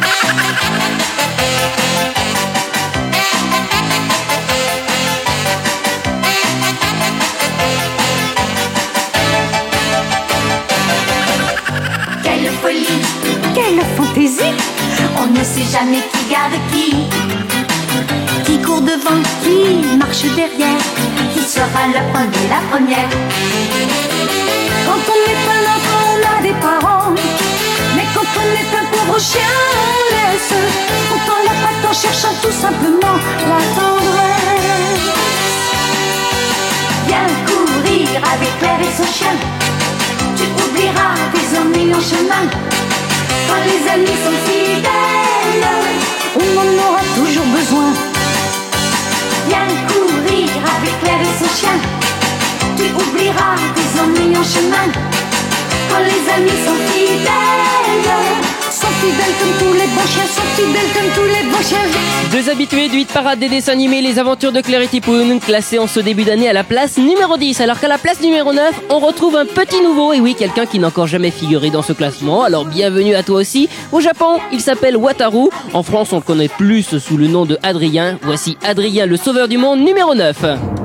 Quelle fantaisie. On ne sait jamais qui garde qui. Qui court devant, qui marche derrière. Qui sera le premier, la première. Quand on est un enfant, on a des parents. Mais quand on est un pauvre chien, on laisse. Tend la patte en cherchant tout simplement la tendresse. Viens courir avec Claire et son chien. Tu oublieras tes ennuis en chemin. Quand les amis sont fidèles, on en aura toujours besoin. Viens courir avec Claire et son chien. Tu oublieras tes ennuis en chemin. Quand les amis sont fidèles, Deux habitués du hit parade des dessins animés Les Aventures de Claire et Tipoun, classés en ce début d'année à la place numéro 10. Alors qu'à la place numéro 9, on retrouve un petit nouveau, et oui, quelqu'un qui n'a encore jamais figuré dans ce classement. Alors bienvenue à toi aussi. Au Japon, il s'appelle Wataru. En France, on le connaît plus sous le nom de Adrien. Voici Adrien, le sauveur du monde numéro 9.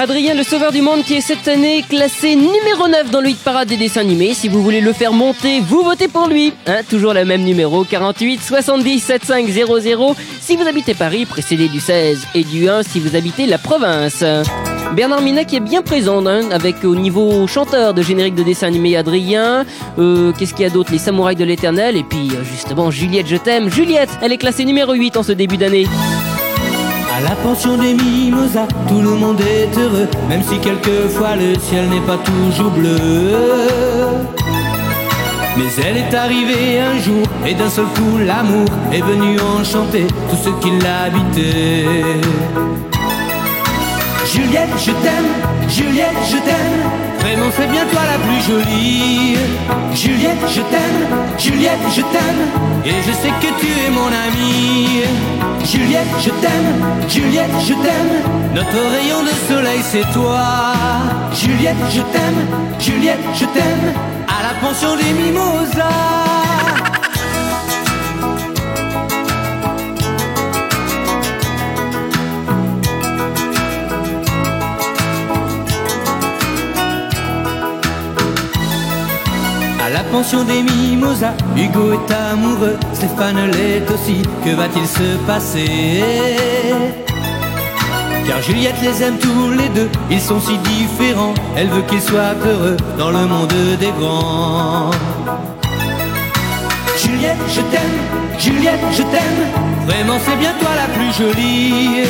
Adrien, le sauveur du monde, qui est cette année classé numéro 9 dans le hit parade des dessins animés. Si vous voulez le faire monter, vous votez pour lui. Hein, toujours le même numéro, 48 70 7500. Si vous habitez Paris, précédé du 16 et du 1 si vous habitez la province. Bernard Minet qui est bien présent hein, avec au niveau chanteur de générique de dessin animé Adrien. Euh, Qu'est-ce qu'il y a d'autre? Les Samouraïs de l'Éternel et puis euh, justement Juliette je t'aime. Juliette, elle est classée numéro 8 en ce début d'année. À la pension des mimosas, tout le monde est heureux, même si quelquefois le ciel n'est pas toujours bleu. Mais elle est arrivée un jour, et d'un seul coup l'amour est venu enchanter tout ce qui l'habitait. Juliette, je t'aime, Juliette, je t'aime. Vraiment, c'est bien toi la plus jolie. Juliette, je t'aime, Juliette, je t'aime. Et je sais que tu es mon amie. Juliette, je t'aime, Juliette, je t'aime. Notre rayon de soleil, c'est toi. Juliette, je t'aime, Juliette, je t'aime. À la pension des mimosas. Pension des mimosas, Hugo est amoureux, Stéphane l'est aussi. Que va-t-il se passer? Car Juliette les aime tous les deux, ils sont si différents. Elle veut qu'ils soient heureux dans le monde des grands. Juliette, je t'aime, Juliette, je t'aime. Vraiment, c'est bien toi la plus jolie.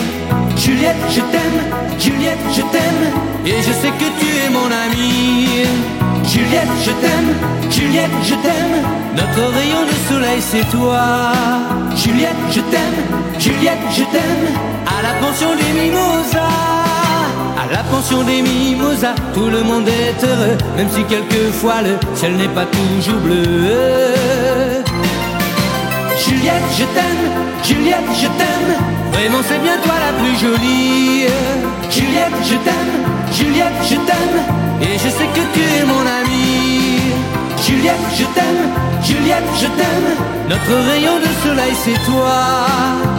Juliette, je t'aime, Juliette, je t'aime. Et je sais que tu es mon amie. Juliette, je t'aime, Juliette, je t'aime. Notre rayon de soleil, c'est toi. Juliette, je t'aime, Juliette, je t'aime. À la pension des mimosas. À la pension des mimosas, tout le monde est heureux, même si quelquefois le ciel n'est pas toujours bleu. Juliette, je t'aime, Juliette, je t'aime. Vraiment, c'est bien toi la plus jolie. Juliette, je t'aime, Juliette, je t'aime. Et je sais que tu es mon amie. Juliette, je t'aime, Juliette, je t'aime. Notre rayon de soleil, c'est toi.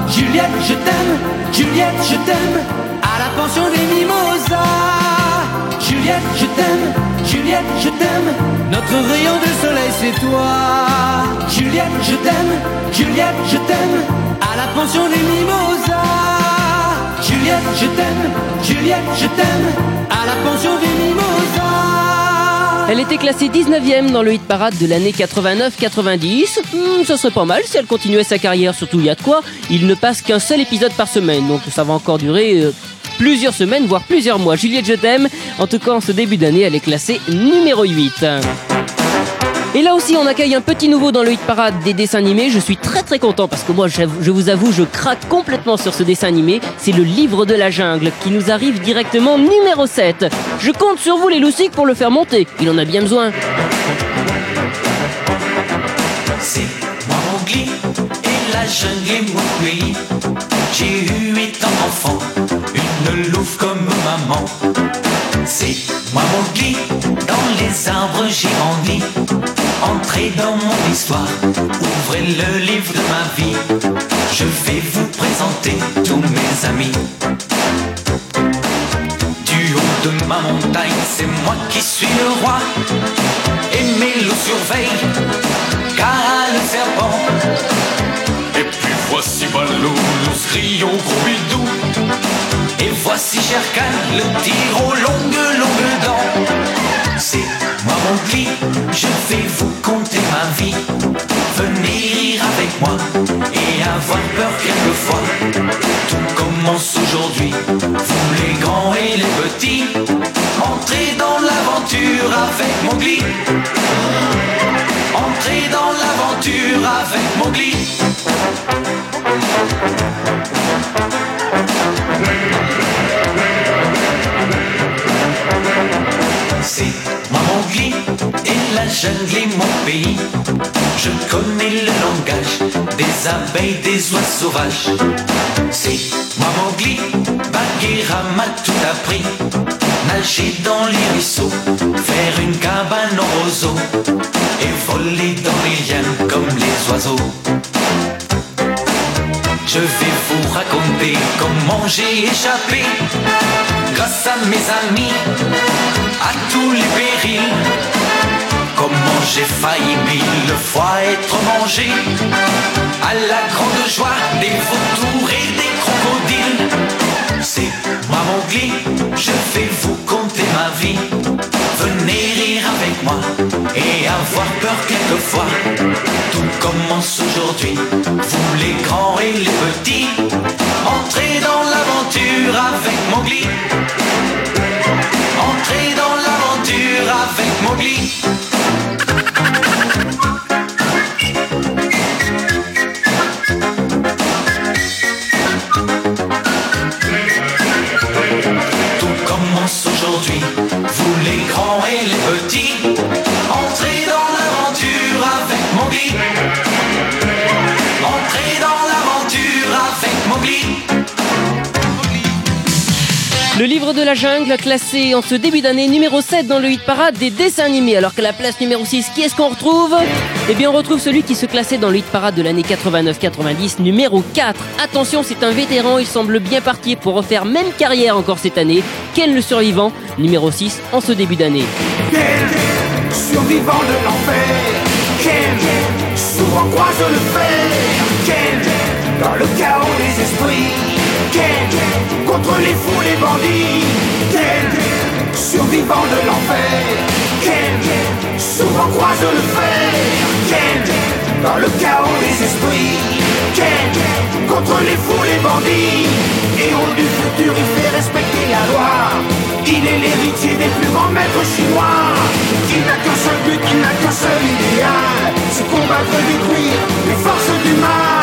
Juliette, je t'aime, Juliette, je t'aime. À la pension des mimosas. Juliette, je t'aime, Juliette, je t'aime. Notre rayon de soleil, c'est toi. Juliette, je t'aime, Juliette, je t'aime. À la pension des mimosas. Juliette, je t'aime, Juliette, je t'aime. À la pension des. Elle était classée 19ème dans le hit parade de l'année 89-90. Hmm, ce serait pas mal si elle continuait sa carrière, surtout il y a de quoi. Il ne passe qu'un seul épisode par semaine, donc ça va encore durer euh, plusieurs semaines, voire plusieurs mois. Juliette, je t'aime. En tout cas, en ce début d'année, elle est classée numéro 8. Et là aussi, on accueille un petit nouveau dans le hit parade des dessins animés. Je suis très très content parce que moi, je vous avoue, je craque complètement sur ce dessin animé. C'est le livre de la jungle qui nous arrive directement numéro 7. Je compte sur vous les loustiques pour le faire monter. Il en a bien besoin. C'est Mowgli et la jungle est. J'ai eu huit ans enfant, une louve comme maman. C'est moi Mowgli, dans les arbres j'ai. Entrez dans mon histoire, ouvrez le livre de ma vie. Je vais vous présenter tous mes amis. Du haut de ma montagne, c'est moi qui suis le roi. Et mes loups surveillent, car le serpent. Et puis voici Balou, nous crions gros bidou. Et voici Sherkan, le tigre aux longues, longues dents. Moi mon cli, je vais vous conter ma vie. Venez rire avec moi et avoir peur quelquefois. Tout commence aujourd'hui, vous les grands et les petits. Entrez dans l'aventure avec Mowgli. Entrez dans l'aventure avec. C'est moi Et la jungle est mon pays. Je connais le langage des abeilles, des oies sauvages. C'est moi Mowgli, Bagheera m'a tout appris. Nager dans les ruisseaux, faire une cabane en roseau et voler dans les liens comme les oiseaux. Je vais vous raconter comment j'ai échappé grâce à mes amis, à tous les périls. Comment j'ai failli mille fois être mangé à la grande joie des vautours et des crocodiles. C'est moi Mowgli, je vais vous conter ma vie. Venez rire avec moi et avoir peur quelquefois. Tout commence aujourd'hui, vous les grands et les petits. Entrez dans l'aventure avec Mowgli. Entrez dans l'aventure avec Mowgli. Tout commence aujourd'hui, vous les grands et les petits. Entrez dans l'aventure avec Mowgli. Entrez dans l'aventure avec Mowgli. Le livre de la jungle classé en ce début d'année numéro 7 dans le hit parade des dessins animés. Alors que la place numéro 6, qui est-ce qu'on retrouve? Eh bien on retrouve celui qui se classait dans le hit parade de l'année 89-90 numéro 4. Attention, c'est un vétéran, il semble bien parti pour refaire même carrière encore cette année. Ken le survivant, numéro 6 en ce début d'année. Ken, survivant de l'enfer? Ken, souvent le. Ken, dans le chaos des esprits? Ken, contre les fous, les bandits. Ken, survivant de l'enfer. Ken, souvent croise le fer. Ken, dans le chaos des esprits. Ken, contre les fous, les bandits. Héros du futur, il fait respecter la loi. Il est l'héritier des plus grands maîtres chinois. Il n'a qu'un seul but, il n'a qu'un seul idéal. C'est combattre et détruire les forces du mal.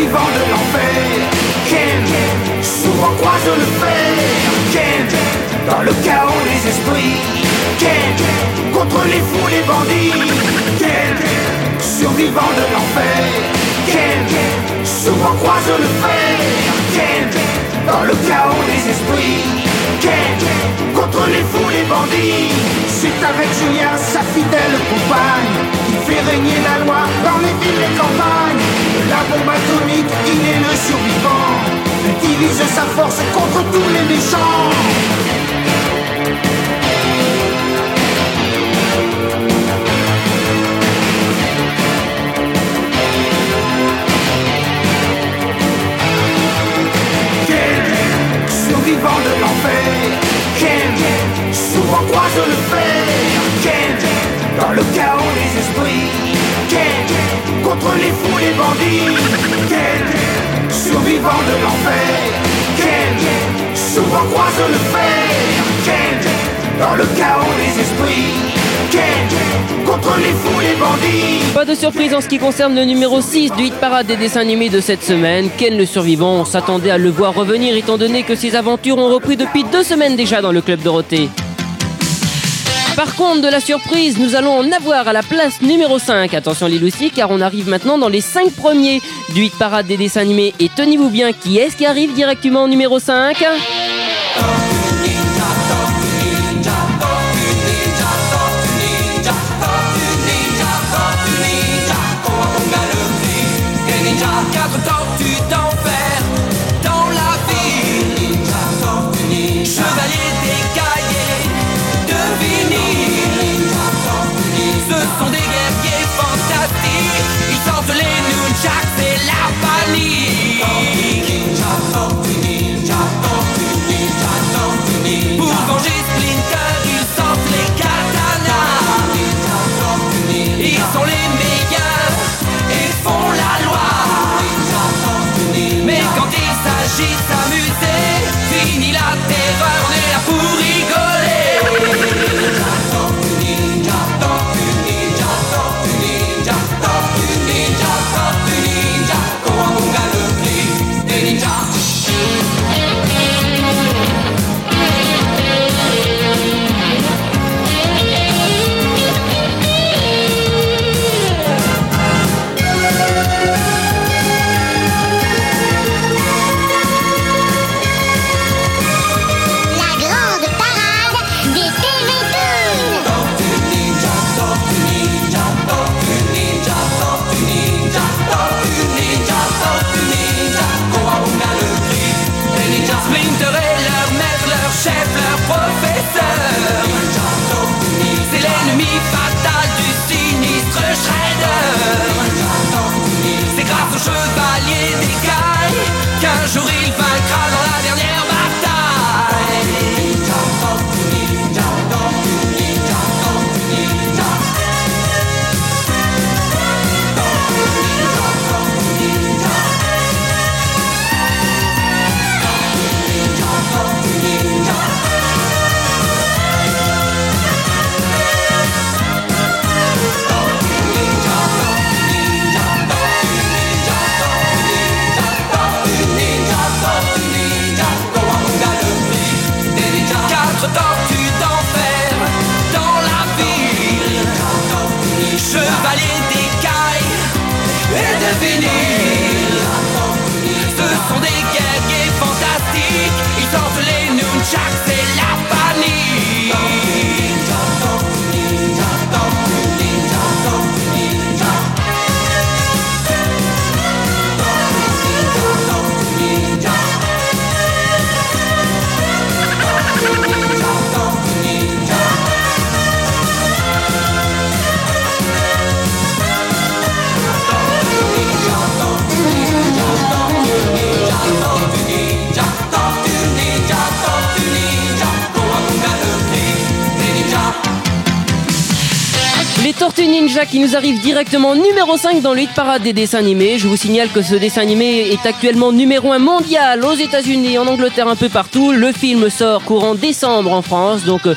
Survivant de l'enfer. Ken, souvent croise le fer. Ken, dans le chaos des esprits. Ken, contre les fous, les bandits. Ken, survivant de l'enfer. Ken, souvent croise le fer. Ken, dans le chaos des esprits. Ken, contre les fous, les bandits. C'est avec Julien, sa fidèle compagne, qui fait régner la loi dans les villes et campagnes. La bombe atomique, il est le survivant. Il divise sa force contre tous les méchants. Survivant de l'enfer. Ken, souvent croise le fer. Ken, dans le chaos des esprits. Ken, contre les fous, les bandits. Ken, survivant de l'enfer. Ken, souvent croise le fer. Ken, dans le chaos des esprits. Contre les fous, les bandits. Pas de surprise en ce qui concerne le numéro 6 du hit parade des dessins animés de cette semaine. Ken le survivant, on s'attendait à le voir revenir étant donné que ses aventures ont repris depuis deux semaines déjà dans le club Dorothée. Par contre, de la surprise, nous allons en avoir à la place numéro 5. Attention les Lucy, car on arrive maintenant dans les 5 premiers du hit parade des dessins animés. Et tenez-vous bien, qui est-ce qui arrive directement au numéro 5 Quatre qui nous arrive directement numéro 5 dans le hit parade des dessins animés. Je vous signale que ce dessin animé est actuellement numéro 1 mondial aux États-Unis, en Angleterre, un peu partout. Le film sort courant décembre en France, euh,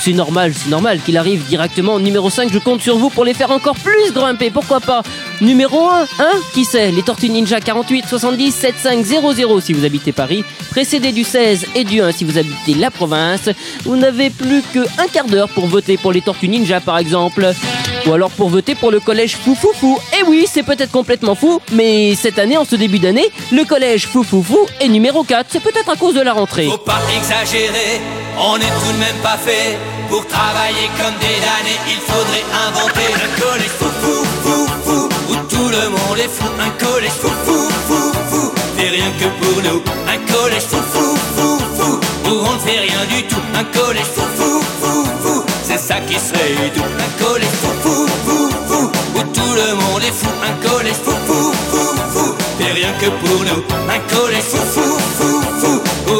c'est normal, c'est normal qu'il arrive directement numéro 5. Je compte sur vous pour les faire encore plus grimper. Pourquoi pas? Numéro 1, hein? Qui sait Les Tortues Ninja 48 70 7500 si vous habitez Paris, précédé du 16 et du 1 si vous habitez la province. Vous n'avez plus qu'un quart d'heure pour voter pour les Tortues Ninja par exemple. Ou alors pour voter pour le collège Foufoufou. Et oui, c'est peut-être complètement fou, mais cette année, en ce début d'année, le collège Foufoufou est numéro 4. C'est peut-être à cause de la rentrée. Faut pas exagérer, on n'est tout de même pas fait pour travailler comme des damnés. Il faudrait inventer un collège fou fou fou fou où tout le monde est fou. Un collège fou fou fou fou, fait rien que pour nous. Un collège fou fou fou fou où on ne fait rien du tout. Un collège fou fou fou fou, c'est ça qui serait doux. Un collège fou fou fou fou où tout le monde est fou. Un collège fou fou fou fou, fait rien que pour nous. Un collège fou fou fou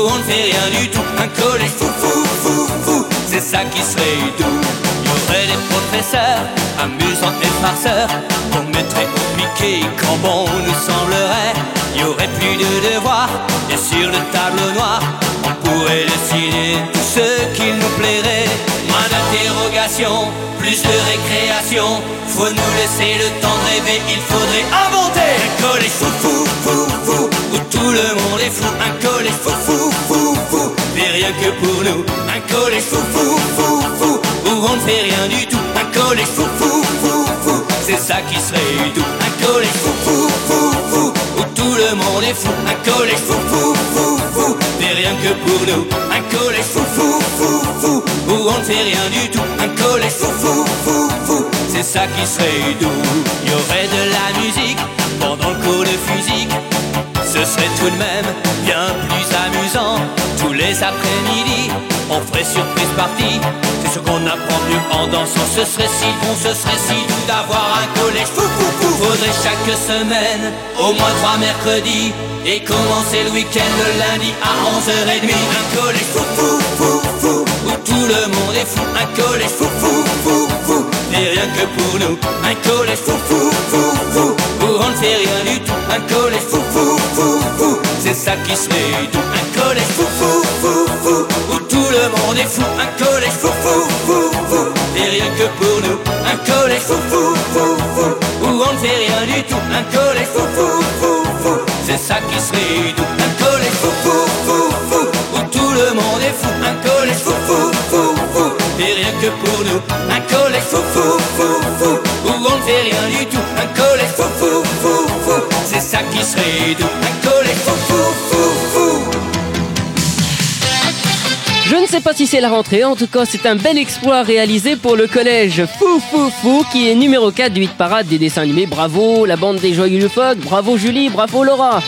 on ne fait rien du tout. Un collège fou fou fou fou, c'est ça qui serait doux. Il y aurait des professeurs amusants et farceurs qu'on mettrait au piqué quand bon nous semblerait. Il y aurait plus de devoirs et sur le tableau noir on pourrait dessiner tout ce qu'il nous plairait. Moins d'interrogations, plus de récréation. Faut nous laisser le temps de rêver, il faudrait inventer un collège fou fou fou fou où tout le monde est fou. Un collège fou fou fou fou, mais rien que pour nous. Un collège fou fou fou fou où on ne fait rien du tout. Un collège fou fou fou fou, c'est ça qui serait doux. Un collège fou fou fou fou tout le monde est fou. Un collège fou fou fou fou, mais rien que pour nous. Un collège fou fou fou fou où on ne fait rien du tout. Un collège fou fou fou fou, c'est ça qui serait doux. Il y aurait de la musique pendant le cours de physique. Ce serait tout de même bien plus amusant Tous les après-midi On ferait surprise partie C'est sûr qu'on apprend mieux en dansant Ce serait si bon, ce serait si doux D'avoir un collège fou fou fou Faudrait chaque semaine Au moins trois mercredis Et commencer le week-end le lundi à 11h30 Un collège fou fou fou fou Où tout le monde est fou Un collège fou fou fou fou Et rien que pour nous Un collège fou fou fou fou Où on ne fait rien du tout Un collège fou fou fou fou C'est ça qui serait doux Un collège fou fou fou fou tout le monde est fou Un collège fou fou fou fou Et rien que pour nous Un collège fou fou fou fou Où on ne fait rien du tout Un collège fou fou fou fou C'est ça qui serait doux Un collège fou fou fou fou Où tout le monde est fou Un collège fou fou fou fou Et rien que pour nous Un collège fou fou fou fou Où on ne fait rien du tout Un collège fou fou fou fou C'est ça qui serait doux Un collège fou fou fou fou Je ne sais pas si c'est la rentrée, en tout cas c'est un bel exploit réalisé pour le collège Fou Fou Fou qui est numéro 4 du hit parade des dessins animés. Bravo la bande des Joyeux du Fog, bravo Julie, bravo Laura.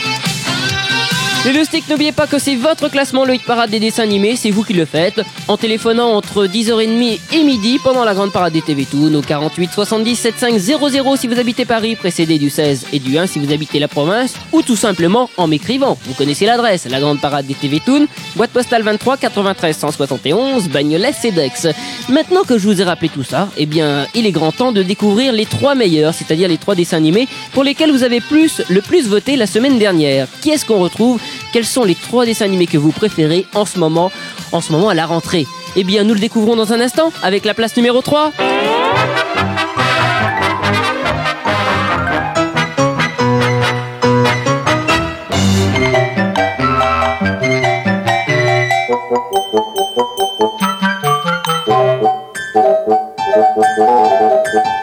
Les Loustiques, n'oubliez pas que c'est votre classement, le hit parade des dessins animés, c'est vous qui le faites, en téléphonant entre 10h30 et midi pendant la grande parade des TV Toon au 48 70 75 00 si vous habitez Paris, précédé du 16 et du 1 si vous habitez la province, ou tout simplement en m'écrivant. Vous connaissez l'adresse, la grande parade des TV Toon, boîte postale 23 93 171, Bagnolet Cedex. Maintenant que je vous ai rappelé tout ça, eh bien, il est grand temps de découvrir les trois meilleurs, c'est-à-dire les trois dessins animés pour lesquels vous avez plus, le plus voté la semaine dernière. Qui est-ce qu'on retrouve? Quels sont les trois dessins animés que vous préférez en ce moment, en ce moment à la rentrée? Eh bien, nous le découvrons dans un instant avec la place numéro 3. Dragon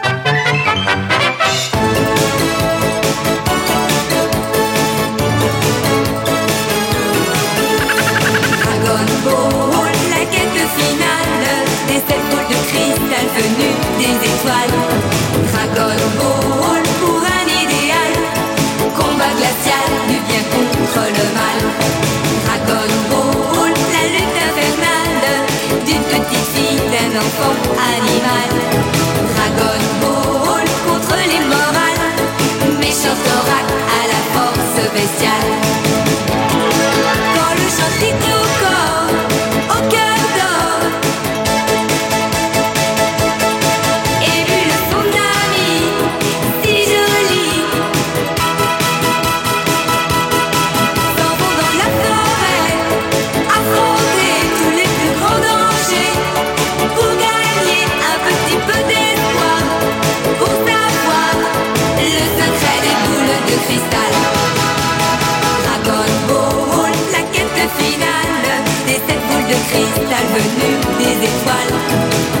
venues des étoiles. Dragon Ball pour un idéal, combat glacial du bien contre le mal. Dragon Ball, la lutte infernale d'une petite fille, d'un enfant animal. Dragon Ball contre les morales, méchant oracle à la force bestiale. Venues des étoiles.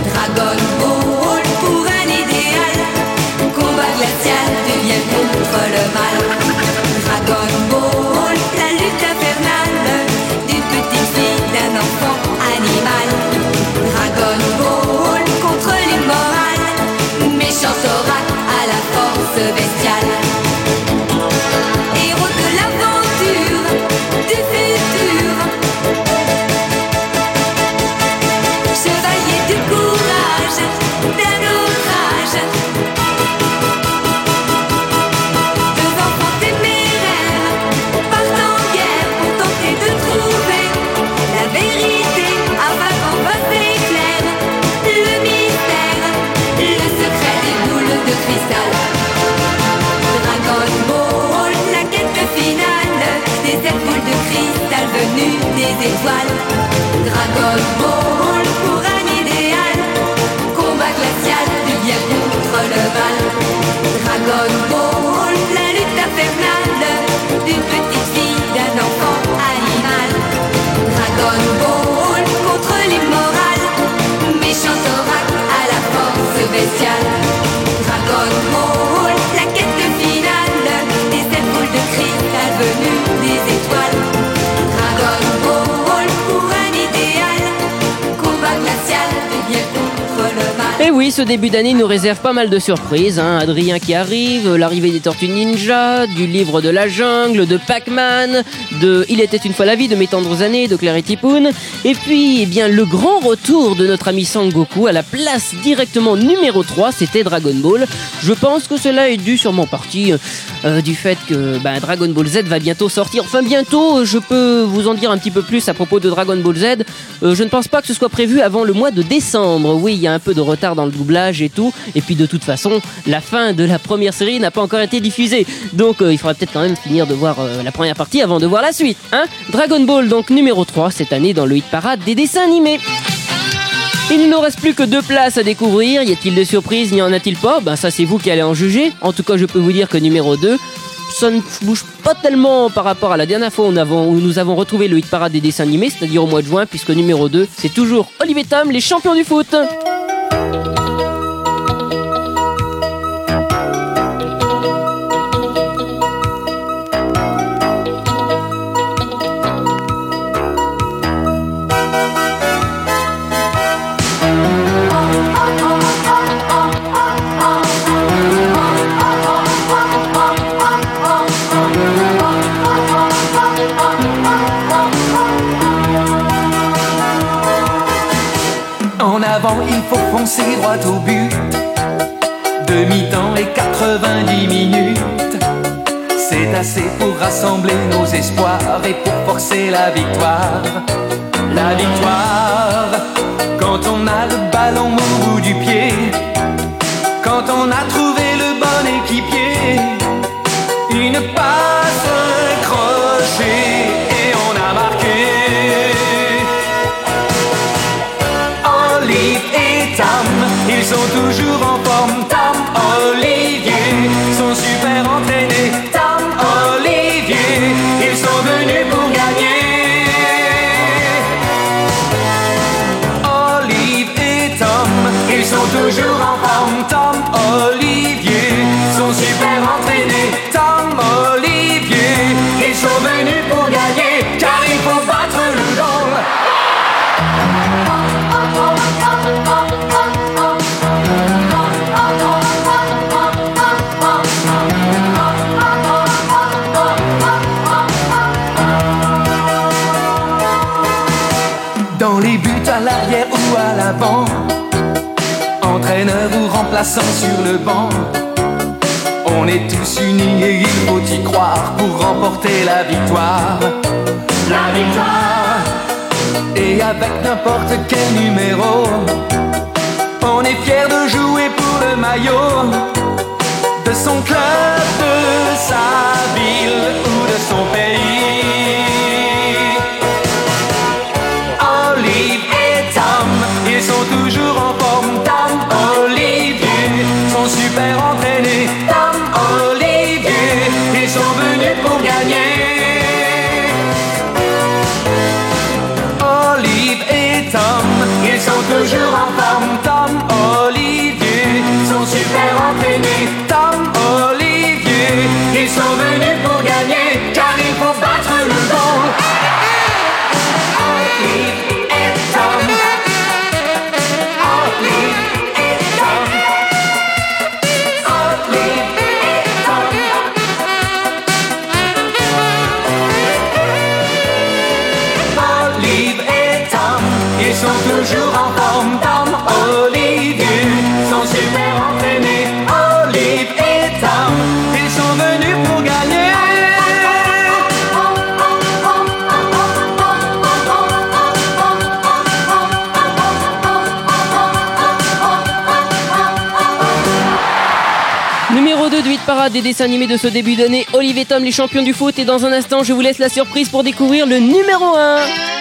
Début d'année nous réserve pas mal de surprises. Hein. Adrien qui arrive, l'arrivée des Tortues Ninja, du livre de la jungle, de Pac-Man, de Il était une fois la vie de mes tendres années, de Clarity Poon. Et puis, eh bien, le grand retour de notre ami Sangoku à la place directement numéro 3, c'était Dragon Ball. Je pense que cela est dû sûrement partie euh, du fait que bah, Dragon Ball Z va bientôt sortir. Enfin, bientôt, je peux vous en dire un petit peu plus à propos de Dragon Ball Z. Euh, je ne pense pas que ce soit prévu avant le mois de décembre. Oui, il y a un peu de retard dans le doublage et tout. Et puis de toute façon, la fin de la première série n'a pas encore été diffusée. Donc euh, il faudra peut-être quand même finir de voir euh, la première partie avant de voir la suite. Hein Dragon Ball donc numéro 3 cette année dans le hit parade des dessins animés. Il ne nous reste plus que deux places à découvrir. Y a-t-il de surprises? N'y en a-t-il pas? Ben ça c'est vous qui allez en juger. En tout cas je peux vous dire que numéro 2 ça ne bouge pas tellement par rapport à la dernière fois où nous avons, retrouvé le hit parade des dessins animés, c'est-à-dire au mois de juin, puisque numéro 2, c'est toujours Olivier Tam, les champions du foot. Foncer droit au but. Demi-temps et 90 minutes. C'est assez pour rassembler nos espoirs et pour forcer la victoire. La victoire, quand on a le ballon au bout du pied. Quand on a trouvé le bon équipier. Une passe, sur le banc, on est tous unis et il faut y croire pour remporter la victoire. La victoire, et avec n'importe quel numéro, on est fier de jouer pour le maillot de son club, des dessins animés de ce début d'année. Olivier Tom, les champions du foot. Et dans un instant, je vous laisse la surprise pour découvrir le numéro 1.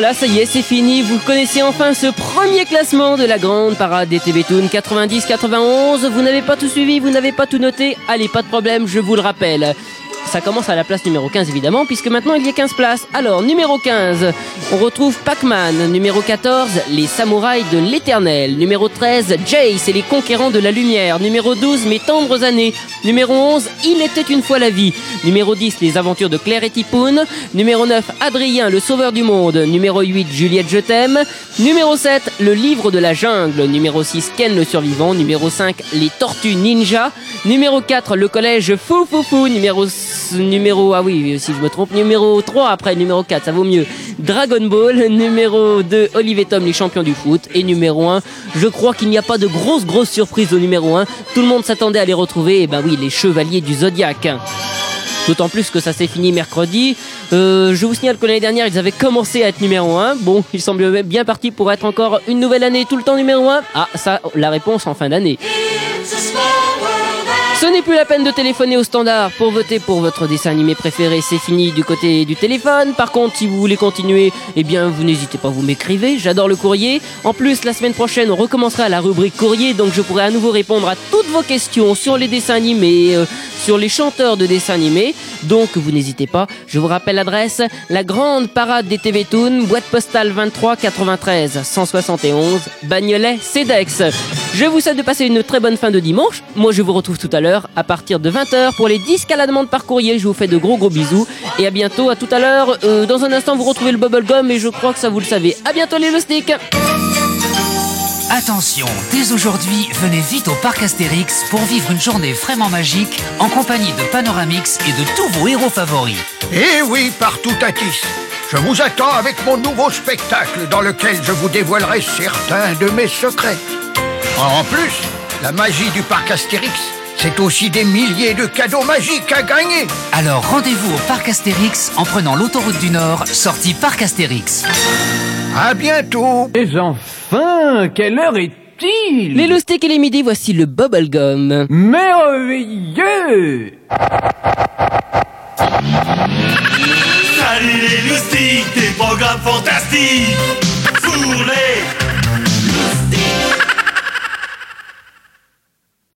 Voilà, ça y est, c'est fini. Vous connaissez enfin ce premier classement de la grande parade des Toon 90-91. Vous n'avez pas tout suivi, vous n'avez pas tout noté. Allez, pas de problème, je vous le rappelle. Ça commence à la place numéro 15 évidemment, puisque maintenant il y a 15 places. Alors, numéro 15, on retrouve Pac-Man. Numéro 14, les samouraïs de l'éternel. Numéro 13, Jace et les conquérants de la lumière. Numéro 12, mes tendres années. Numéro 11, il était une fois la vie. Numéro 10, les aventures de Claire et Tipoun. Numéro 9, Adrien, le sauveur du monde. Numéro 8, Juliette, je t'aime. Numéro 7, le livre de la jungle. Numéro 6, Ken le survivant. Numéro 5, les tortues ninja. Numéro 4, le collège Fou Fou Fou. Numéro, s- numéro, ah oui, si je me trompe. Numéro 3, après numéro 4, ça vaut mieux. Dragon Ball. Numéro 2, Olivier Tom, les champions du foot. Et numéro 1, je crois qu'il n'y a pas de grosse, grosse surprise au numéro 1. Tout le monde s'attendait à les retrouver. Et ben oui, les chevaliers du zodiaque. D'autant plus que ça s'est fini mercredi. Euh, je vous signale que l'année dernière, ils avaient commencé à être numéro 1. Bon, ils semblent bien partis pour être encore une nouvelle année tout le temps numéro 1. Ah, ça, la réponse en fin d'année. Ce n'est plus la peine de téléphoner au standard pour voter pour votre dessin animé préféré. C'est fini du côté du téléphone. Par contre, si vous voulez continuer, eh bien, vous n'hésitez pas, vous m'écrivez. J'adore le courrier. En plus, la semaine prochaine, on recommencera la rubrique courrier, donc je pourrai à nouveau répondre à toutes vos questions sur les dessins animés, euh, sur les chanteurs de dessins animés. Donc, vous n'hésitez pas. Je vous rappelle l'adresse la grande parade des TV Toon, boîte postale 23 93 171, Bagnolet, CEDEX. Je vous souhaite de passer une très bonne fin de dimanche. Moi, je vous retrouve tout à l'heure à partir de 20h pour les disques à la demande par courrier. Je vous fais de gros gros bisous et à bientôt. À tout à l'heure. Euh, dans un instant, vous retrouvez le bubblegum et je crois que ça vous le savez. À bientôt les loustiques. Attention, dès aujourd'hui, venez vite au parc Astérix pour vivre une journée vraiment magique en compagnie de Panoramix et de tous vos héros favoris. Eh oui, partout à Tis. Je vous attends avec mon nouveau spectacle dans lequel je vous dévoilerai certains de mes secrets. En plus, la magie du parc Astérix, c'est aussi des milliers de cadeaux magiques à gagner. Alors rendez-vous au parc Astérix en prenant l'autoroute du Nord, sortie parc Astérix. À bientôt. Et enfin, quelle heure est-il? Les loustiques et les midis, voici le bubblegum. Merveilleux Salut les loustiques, des programmes fantastiques Fourrez